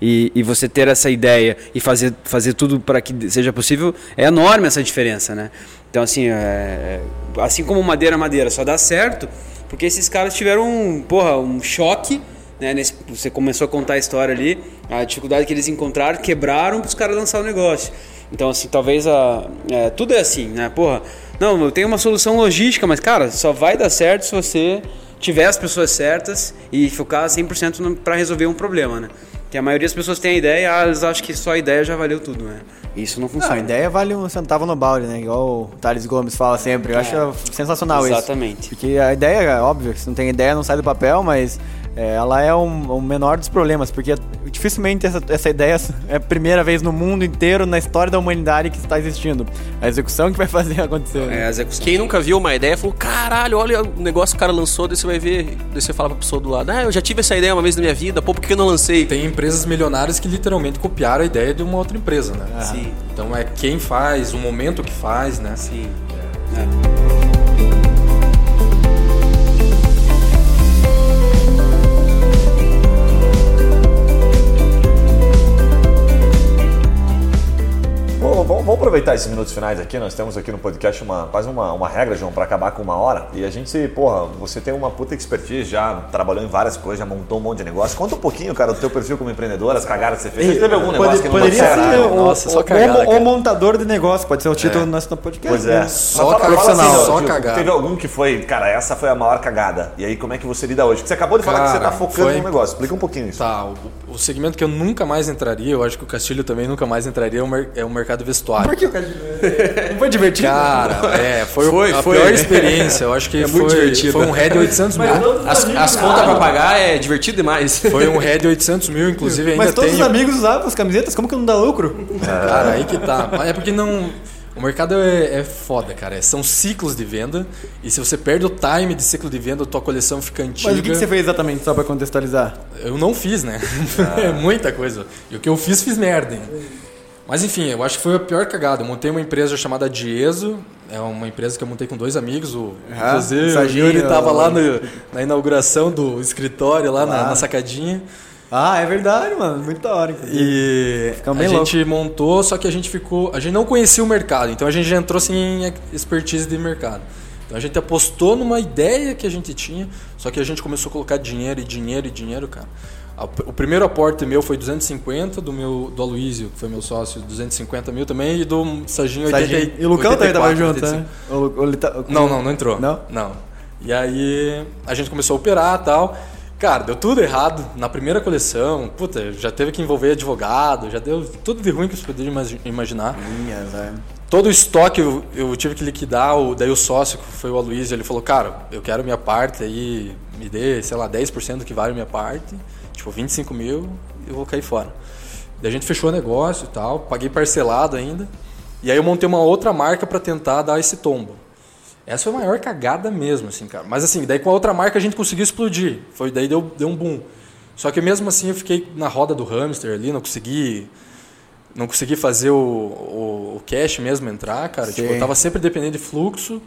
e, e você ter essa ideia e fazer, fazer tudo para que seja possível é enorme essa diferença, né? Então, assim, é, assim como madeira madeira só dá certo porque esses caras tiveram um, porra, um choque né, nesse, você começou a contar a história ali, a dificuldade que eles encontraram, quebraram para os caras lançar o negócio. Então, assim, talvez a. é, tudo é assim, né? Porra, não, eu tenho uma solução logística, mas, cara, só vai dar certo se você tiver as pessoas certas e focar 100% no- pra resolver um problema, né? Que a maioria das pessoas tem a ideia, ah, eles acham que só a ideia já valeu tudo, né? Isso não Não, a funciona. ideia vale um centavo no balde, né? Igual o Thales Gomes fala sempre. Eu acho sensacional isso. Exatamente. Porque a ideia, é óbvio, se não tem ideia não sai do papel, mas é, ela é um- o menor dos problemas, porque dificilmente essa, essa ideia é a primeira vez no mundo inteiro, na história da humanidade, que está existindo. A execução que vai fazer acontecer. É né? a execução. Quem nunca viu uma ideia falou, caralho, olha o negócio que o cara lançou, daí você vai ver, daí você fala pra pessoa do lado, ah, eu já tive essa ideia uma vez na minha vida, pô, por que eu não lancei? Tem empresas milionárias que literalmente copiaram a ideia de uma outra empresa, né? Sim, Então é quem faz, o momento que faz, né? sim. Bom, vamos, vamos aproveitar esses minutos finais aqui. Nós temos aqui no podcast uma, quase uma, uma regra, João, para acabar com uma hora. E a gente, porra, você tem uma puta expertise, já trabalhou em várias coisas, já montou um monte de negócio. Conta um pouquinho, cara, do teu perfil como empreendedor, as cagadas que você fez. Você teve algum negócio Pode- que não poderia ser o, Nossa, só o- cagada, o- o cara. montador de negócio, pode ser o título do nosso podcast. Pois é. né? Mas Só fala- fala profissional, assim, só tipo, cagada. Teve algum que foi, cara, essa foi a maior cagada. E aí, como é que você lida hoje? Porque você acabou de falar que você Cara, tá focando foi- no negócio. Explica um pouquinho isso. Tá, o, o segmento que eu nunca mais entraria, eu acho que o Castilho também nunca mais entraria, é o, mer- é o mercado vestuário. Por que o cara... Não foi divertido? Cara, é, foi, Foi, a foi. pior experiência. Eu acho que É foi, muito divertido. foi um RED 800 mil. As, as contas pra pagar é divertido demais. Foi um RED 800 mil, inclusive ainda Mas todos tem. os amigos usavam as camisetas, como que não dá lucro? Cara, aí que tá. Mas é porque não. O mercado é, é foda, cara. São ciclos de venda. E se você perde o time de ciclo de venda, a tua coleção fica antiga. Mas o que, que você fez exatamente, só pra contextualizar? Eu não fiz, né? é muita coisa. E o que eu fiz, fiz merda. hein? Mas enfim, eu acho que foi a pior cagada. Eu montei uma empresa chamada Dieso. É uma empresa que eu montei com dois amigos. O, Ah, inclusive, o Serginho, Yuri tava o- lá no- na inauguração do escritório, lá na, na sacadinha. Ah, é verdade, mano. Muito da hora, inclusive. E a bem gente montou, só que a gente ficou. A gente não conhecia o mercado, então a gente já entrou sem expertise de mercado. Então a gente apostou numa ideia que a gente tinha, só que a gente começou a colocar dinheiro e dinheiro e dinheiro, cara. O primeiro aporte meu foi 250, do meu do Aloysio, que foi meu sócio, 250 mil também, e do Sarginho 80, Sarginho. E o Lucão também tava 84, junto, 85. né? O- Não, não, não entrou. Não? Não. E aí a gente começou a operar e tal. Cara, deu tudo errado na primeira coleção. Puta, já teve que envolver advogado, já deu tudo de ruim que você poderia imagi- imaginar. Minhas, é. Todo o estoque eu, eu tive que liquidar, o, daí o sócio, que foi o Aloysio, ele falou, cara, eu quero minha parte aí, me dê, sei lá, 10% do que vale a minha parte, tipo, 25 mil, eu vou cair fora. Daí a gente fechou o negócio e tal, paguei parcelado ainda, e aí eu montei uma outra marca para tentar dar esse tombo. Essa foi a maior cagada mesmo, assim, cara. Mas assim, daí com a outra marca a gente conseguiu explodir. Foi daí deu, deu um boom. Só que mesmo assim eu fiquei na roda do hamster ali, não consegui não consegui fazer o, o, o cash mesmo entrar, cara. Tipo, eu tava sempre dependendo de fluxo.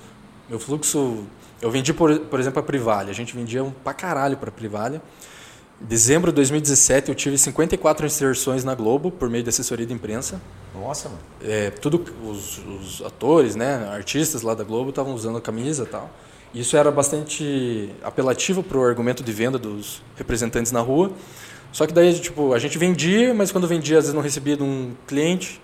Meu fluxo. Eu vendi, por, por exemplo, a Privalha. A gente vendia um pra caralho pra Privalha. Em dezembro de 2017 eu tive 54 inserções na Globo por meio de assessoria de imprensa. Nossa, mano. É, tudo os, os atores, né, artistas lá da Globo estavam usando a camisa e tal. Isso era bastante apelativo para o argumento de venda dos representantes na rua. Só que daí, tipo, a gente vendia, mas quando vendia, às vezes não recebia de um cliente.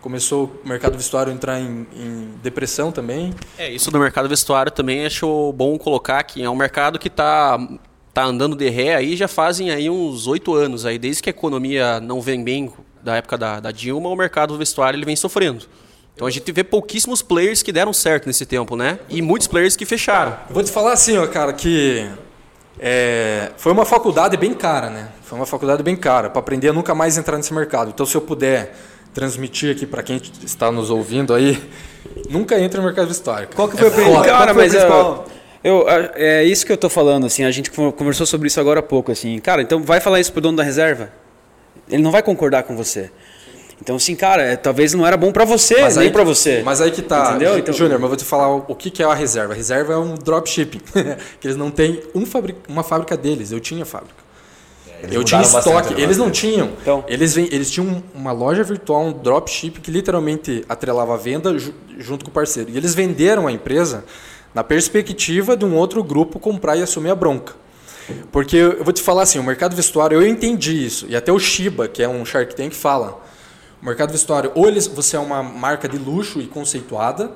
Começou o mercado vestuário a entrar em, em depressão também. É, isso do mercado vestuário também acho bom colocar que é um mercado que está tá andando de ré aí já fazem aí uns oito anos aí desde que a economia não vem bem da época da, da Dilma o mercado vestuário ele vem sofrendo então a gente vê pouquíssimos players que deram certo nesse tempo né e muitos players que fecharam Vou te falar assim, ó, cara, que é, foi uma faculdade bem cara, né? Foi uma faculdade bem cara para aprender a nunca mais entrar nesse mercado. Então, se eu puder transmitir aqui para quem está nos ouvindo aí, nunca entre no mercado vestuário. Qual que foi É o Cara, mas principal? eu, eu, é isso que eu tô falando, assim, a gente con- conversou sobre isso agora há pouco, assim. Cara, então vai falar isso pro dono da reserva? Ele não vai concordar com você. Então, assim, cara, é, talvez não era bom pra você, Mas nem aí- pra você. Mas aí que tá, Entendeu? Então- Júnior, mas eu vou te falar o o que que é a reserva. A reserva é um dropshipping, que eles não têm um uma fábrica deles. Eu tinha fábrica. Eles eu tinha estoque, eles não tinham. Então- Eles, eles tinham uma loja virtual, um dropship, que literalmente atrelava a venda ju- junto com o parceiro. E eles venderam a empresa na perspectiva de um outro grupo comprar e assumir a bronca. Porque eu vou te falar assim, o mercado vestuário, eu entendi isso. E até o Shiba, que é um Shark Tank, fala. O mercado vestuário, ou eles, você é uma marca de luxo e conceituada,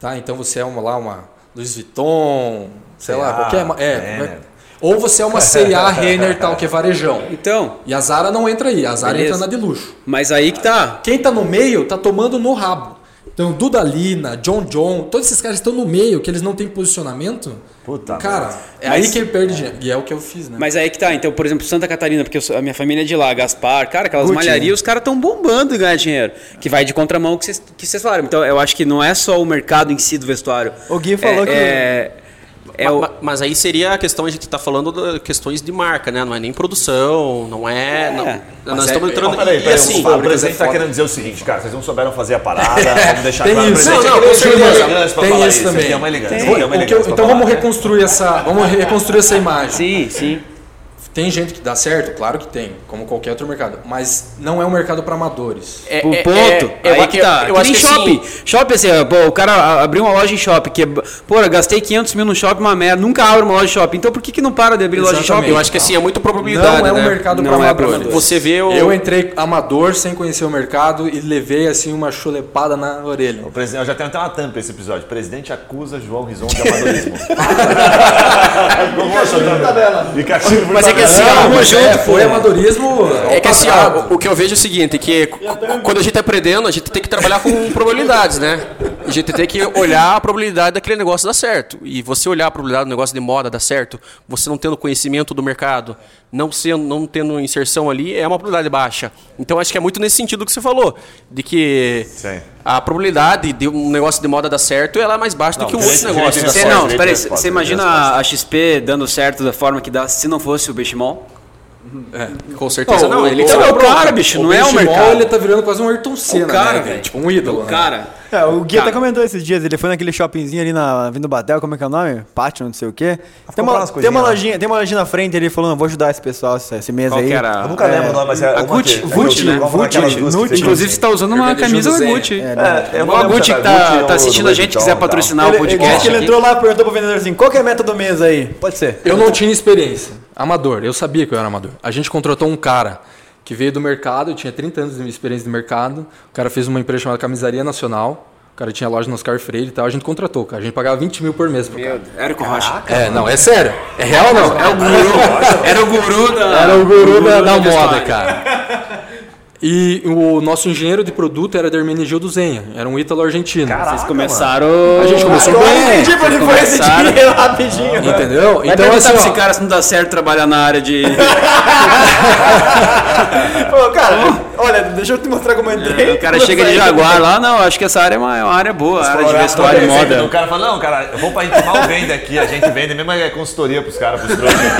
tá? Então você é uma lá uma Louis Vuitton, sei lá, qualquer, ma- é, Renner. ou você é uma C&A, Renner, tal, que é varejão. Então, E a Zara não entra aí, a Zara Beleza. entra na de luxo. mas aí que tá. Quem tá no meio tá tomando no rabo. Então, Dudalina, John John, todos esses caras estão no meio, que eles não têm posicionamento. Puta Cara, é aí que ele perde dinheiro. E é o que eu fiz, né? Mas aí que tá, então, por exemplo, Santa Catarina, porque eu sou- a minha família é de lá, Gaspar, cara, aquelas Gucci, malharias, os caras estão bombando em ganhar dinheiro. Que vai de contramão que vocês que vocês falaram. Então, eu acho que não é só o mercado em si do vestuário. O Gui falou é, que- É, é Ma- o- ma- Mas aí seria a questão, a gente tá falando de questões de marca, né? Não é nem produção, não é. não- Mas nós é- estamos é- entrando. Não, peraí, e peraí, assim, o presidente é tá foda. querendo dizer o seguinte, cara, vocês não souberam fazer a parada, vamos deixar Tem claro. isso. O presidente Não, é não, com certeza. Tem falar isso isso, também. é é então vamos reconstruir essa, vamos reconstruir essa imagem. Sim, sim. Tem gente que dá certo, claro que tem, como qualquer outro mercado, mas não é um mercado para amadores. é- O é- ponto. é- eu- aí que eu- tá. Eu Que acho nem que shopping. assim, Shopping, assim, pô, o cara abriu uma loja em shopping, que é, pô, eu gastei 500 mil no shopping, uma merda, nunca abre uma loja de shopping. Então por que, que não para de abrir loja de Exatamente. shopping? eu acho que assim, é muito probabilidade. Não é um né? mercado Não para é amadores. Você vê o. Eu entrei amador sem conhecer o mercado e levei assim uma chulepada na orelha. O presidente, eu já tenho até uma tampa esse episódio. O presidente acusa João Rison de amadorismo. E castigo por Mas é que assim, tabela. ó, mas junto, é, foi amadorismo. É que assim, ó, o que eu vejo é o seguinte, que quando a gente tá aprendendo, a gente tem que trabalhar com probabilidades, né? A gente tem que olhar a probabilidade daquele negócio dar certo. E você olhar a probabilidade do negócio de moda dar certo, você não tendo conhecimento do mercado, não, sendo, não tendo inserção ali, é uma probabilidade baixa. Então acho que é muito nesse sentido que você falou, de que Sim. a probabilidade de um negócio de moda dar certo, ela é mais baixa do que um outro negócio. Você, não, peraí, você imagina a, XP dando certo da forma que dá se não fosse o Benchimol? Com certeza não. o- Ele o- Então é o cara, bicho, não é o mercado. ele tá virando quase um Ayrton Senna, o cara, né? velho. Tipo um ídolo, O né? cara. É, o Gui até comentou esses dias, ele foi naquele shoppingzinho ali na Vindo Batel, como é que é o nome? Pátio, não sei o quê. Tem uma, tem, uma lojinha, tem uma lojinha na frente, ele falou, não, vou ajudar esse pessoal esse, esse mês Qual aí. que era? Eu nunca lembro o nome, mas é a Gucci, que- é Gucci, que- né? Gucci, que Gucci. Inclusive você tá usando uma camisa da. Gucci. É, É, O não lembro Gucci que tá, Gucci ou tá assistindo a gente, quiser patrocinar o podcast que ele entrou lá e perguntou pro vendedor assim, qual que é a meta do mês aí? Pode ser. Eu não tinha experiência. Amador. Eu sabia que eu era amador. A gente contratou um cara que veio do mercado, eu tinha 30 anos de experiência de mercado. O cara fez uma empresa chamada Camisaria Nacional. O cara tinha loja no Oscar Freire e tal. A gente contratou, cara. A gente pagava 20 mil por mês pro cara. Érico Rocha. É, não, é sério. É real ou não? É o guru. Era o guru da. Era o guru da, da do moda, cara. E o nosso engenheiro de produto era Dermenegildo Zenha. Era um ítalo argentino. Vocês começaram. A gente começou Agora bem. entendi pra onde foi esse dinheiro rapidinho. Entendeu? Vai Então, assim, ó, esse cara se não dá certo trabalhar na área de. Pô, cara, olha, deixa eu te mostrar como eu entrei. o cara chega de Jaguar lá, não, acho que essa área é uma, é uma área boa, a área de vestuário e O moda. cara fala, não, cara, eu vou pra gente mal vende aqui, a gente vende mesmo é consultoria pros caras, pros trouxas.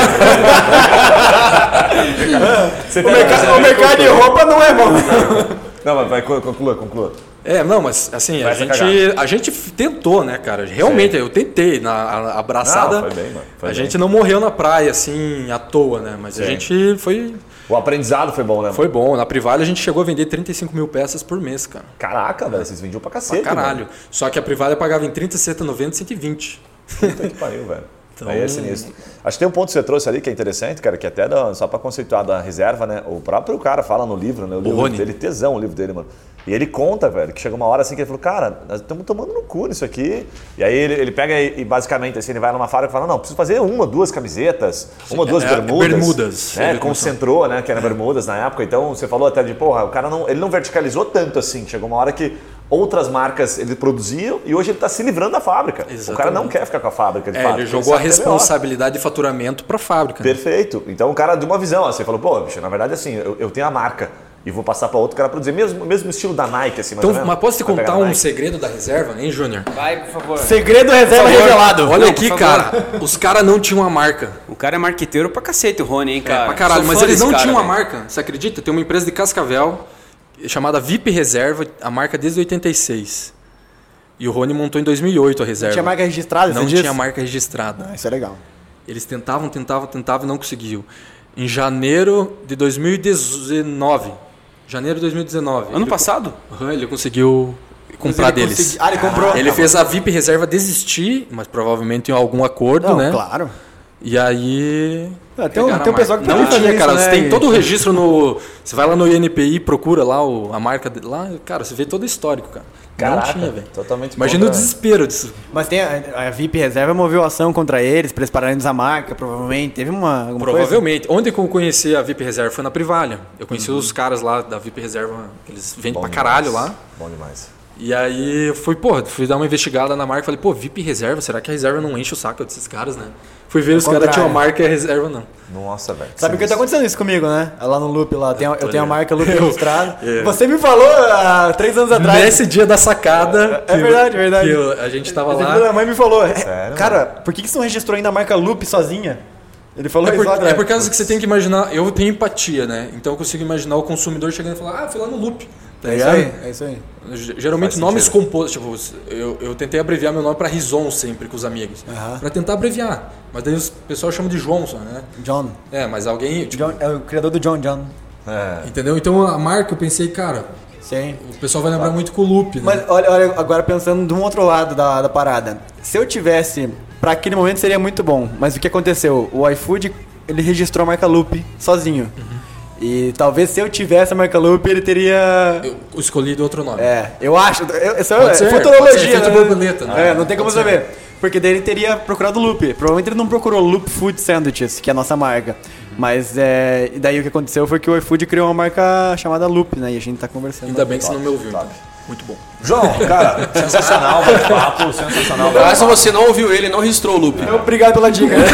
O, tem- mercado, o mercado de roupa não é. Não, mas vai, conclua, conclua. É, não, mas assim, a Vai gente, a gente tentou, né, cara? Realmente, eu tentei na a- abraçada. Não, foi bem, mano, foi a bem. gente não morreu na praia, assim, à toa, né? Mas a Sim. gente foi, O aprendizado foi bom, né? foi bom. Na Privale a gente chegou a vender 35 mil peças por mês, cara. Caraca, velho, vocês vendiam pra Pra cacete. caralho. Só que a Privale pagava em 30, 60, 90, 120. Mano. Puta que pariu, velho. Então- Aí é sinistro. Acho que tem um ponto que você trouxe ali que é interessante, cara, que até dá- só pra conceituar da reserva, né? O próprio cara fala no livro, né? O, livro Rony. dele, tesão o livro dele, mano. E ele conta, velho, que chegou uma hora assim que ele falou, cara, nós estamos tomando no cu nisso aqui. E aí ele, ele pega e, e basicamente assim, ele vai numa fábrica e fala, não, preciso fazer uma, duas camisetas, uma, duas é, bermudas. bermudas. Né? Concentrou, né? Que era bermudas na época. Então você falou até de, porra, o cara não, ele não verticalizou tanto assim. Chegou uma hora que outras marcas ele produzia e hoje ele está se livrando da fábrica. O cara Exatamente. não quer ficar com a fábrica de É, fato, ele jogou a responsabilidade de faturamento pra fábrica. né? Perfeito. Então o cara de uma visão, assim, falou, pô, bicho, na verdade assim, eu, eu tenho a marca e vou passar para outro cara produzir. Mesmo, mesmo estilo da Nike, assim, mais Então, mas posso te contar a um segredo da reserva, hein, Júnior? Vai, por favor. Segredo reserva revelado. Olha Não, aqui, cara. Os caras não tinham uma marca. O cara é marqueteiro pra cacete, o Rony, hein, cara. É, pra caralho, Sou mas eles não cara, tinham uma marca. Você acredita? Tem uma empresa de Cascavel chamada VIP Reserva, a marca desde 86. E o Rony montou em 2008 a reserva. Tinha marca registrada, Não tinha marca registrada. Ah, isso é legal. Eles tentavam, tentavam, tentavam e não conseguiam. Em janeiro de 2019. Janeiro de 2019. Ano ele- passado? Aham, ele conseguiu comprar ele deles. consegui- Ah, ele comprou? Ele fez a VIP Reserva desistir, mas provavelmente em algum acordo, Não, né? claro. E aí. Ah, tem um- tem um pessoal que Não tinha, faz cara. isso, Você né? tem todo o registro no. Você vai lá no INPI, procura lá o- a marca de- lá, cara, você vê todo o histórico, cara. Caraca, não tinha, velho. totalmente Imagina o desespero disso. Mas tem a, a VIP Reserva moveu ação contra eles pra eles pararem de usar a marca, provavelmente. Teve uma alguma Provavelmente. Onde que eu conheci a VIP Reserva foi na Privalha. Eu conheci os caras lá da VIP Reserva, que eles vendem Bom pra caralho demais. lá. Bom demais. E aí eu fui, pô, fui dar uma investigada na marca, falei, pô, VIP Reserva, será que a reserva não enche o saco desses caras, né? Fui ver, os caras tinham a marca e a reserva não. Nossa, velho. Sabe o que tá acontecendo isso comigo, né? Lá no Loop, lá, tem, eu tenho a marca Loop registrada. É. Você me falou há três anos atrás. Nesse dia da sacada. É que- verdade, é verdade. que eu- a gente tava lá. da mãe me falou, é, Sério, cara, por que, que você não registrou ainda a marca Loop sozinha? Ele falou É por, isso é por causa que você tem que imaginar. Eu tenho empatia, né? Então eu consigo imaginar o consumidor chegando e falar, ah, fui lá no loop. Tá É isso aí, é isso aí. Geralmente Faz nomes sentido. compostos, tipo, eu, eu tentei abreviar meu nome pra Rison sempre com os amigos. Aham. Pra tentar abreviar. Mas daí os pessoal chama de Johnson, né? John. É, mas alguém. tipo, John. É o criador do John John. É. Entendeu? Então a marca eu pensei, cara, Sim. o pessoal vai lembrar muito com o loop, né? Mas olha, olha, agora pensando de um outro lado da, da parada. Se eu tivesse, pra aquele momento seria muito bom. Mas o que aconteceu? O iFood, ele registrou a marca Loop sozinho. E talvez se eu tivesse a marca Loop, ele teria. Eu escolhi outro nome. É, eu acho. Eu, isso Pode é ser, futurologia. pode ser né? borboleta, né? É, não tem como Pode ser. saber. Porque daí ele teria procurado Loop. Provavelmente ele não procurou Loop Food Sandwiches, que é a nossa marca. Mas é. E daí o que aconteceu foi que o iFood criou uma marca chamada Loop, né? E a gente tá conversando. Ainda bem que você não me ouviu. top. então. Muito bom. João, cara, sensacional, bate-papo, sensacional. Caso você não ouviu ele, não registrou o loop. Obrigado pela dica.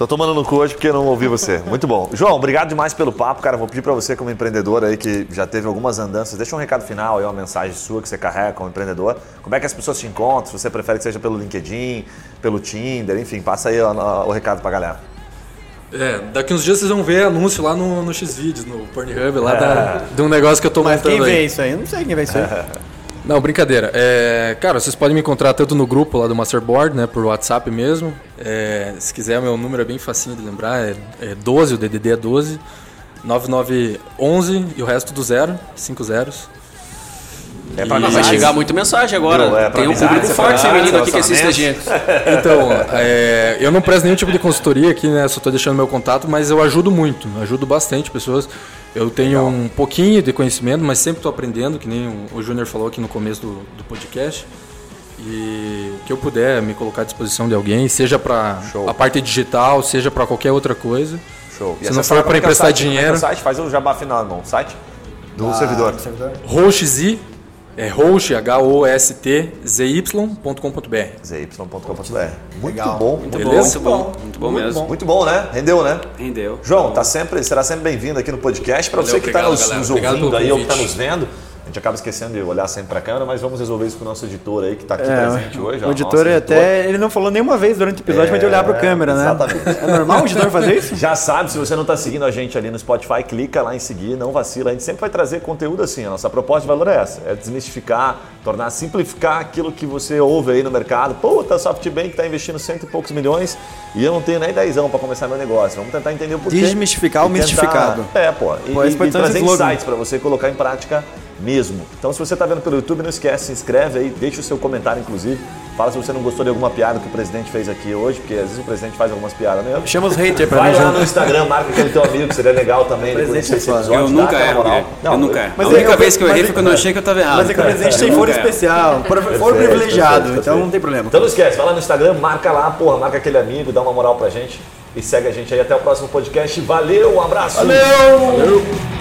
Tô tomando no cu hoje porque eu não ouvi você. Muito bom. João, obrigado demais pelo papo, cara. Vou pedir pra você, como empreendedor aí, que já teve algumas andanças, deixa um recado final aí, uma mensagem sua que você carrega como empreendedor. Como é que as pessoas te encontram? Se você prefere que seja pelo LinkedIn, pelo Tinder, enfim, passa aí ó, o recado pra galera. É, daqui uns dias vocês vão ver anúncio lá no, no Xvideos, no Pornhub, lá É. da, de um negócio que eu tô Mas montando quem aí. vê isso aí? Eu não sei quem vê isso aí. Não, brincadeira. É, cara, vocês podem me encontrar tanto no grupo lá do Masterboard, né, por WhatsApp mesmo. É, se quiser, meu número é bem facinho de lembrar, é, é 12, o DDD é 12, 9911 e o resto do zero, 5 zeros. É pra E- Vai chegar muita mensagem agora. Viu? É Tem um público é forte feminino aqui que assiste a gente. Então, é, eu não presto nenhum tipo de consultoria aqui, né? Só estou deixando meu contato, mas eu ajudo muito, ajudo bastante pessoas. Eu tenho um pouquinho de conhecimento, mas sempre estou aprendendo, que nem o, Júnior falou aqui no começo do, do podcast. E o que eu puder me colocar à disposição de alguém, seja para a parte digital, seja para qualquer outra coisa. Show. E Se não for é para é emprestar site? É dinheiro, site? Faz o jabá final, irmão. Site do servidor. Rochezy, é host, H-O-S-T-Z-Y.com.br. zy.com.br. Muito Legal. bom, muito Beleza? bom. Muito bom, muito bom mesmo. Muito bom, né? Rendeu, né? Rendeu. João, tá sempre, será sempre bem-vindo aqui no podcast. Para você que está nos, nos ouvindo aí ou que está nos vendo, gente acaba esquecendo de olhar sempre para a câmera, mas vamos resolver isso com o nosso editor aí que está aqui É, presente hoje. o editor nosso é até. Ele não falou nenhuma vez durante o episódio, mas de olhar pra câmera, né? exatamente. É normal o editor fazer isso? Já sabe, se você não está seguindo a gente ali no Spotify, clica lá em seguir, não vacila. A gente sempre vai trazer conteúdo assim. A nossa proposta de valor é essa: é desmistificar, tornar, simplificar aquilo que você ouve aí no mercado. Pô, tá SoftBank está investindo cento e poucos milhões e eu não tenho nem dezão para começar meu negócio. Vamos tentar entender o porquê. Desmistificar o mistificado. É, pô. E, Pô, esse e- e trazer slogan. insights para você colocar em prática mesmo. Então, se você está vendo pelo YouTube, não esquece, se inscreve aí, deixa o seu comentário, inclusive. Fala se você não gostou de alguma piada que o presidente fez aqui hoje, porque às vezes o presidente faz algumas piadas mesmo. Chama os haters pra Vai mim. lá junto. no Instagram, marca aquele teu amigo, que seria legal também. Depois Presidente desse é episódio, Eu nunca aquela erro. Não, eu nunca erro. mas a única eu- vez que eu errei eu- foi quando eu achei que eu tava errado. Mas é que o presidente tem foro especial, for, for Perfeito, privilegiado, perfeito, então não tem problema. Então não esquece, vai lá no Instagram, marca lá, porra, marca aquele amigo, dá uma moral pra gente e segue a gente aí até o próximo podcast. Valeu, um abraço! Valeu!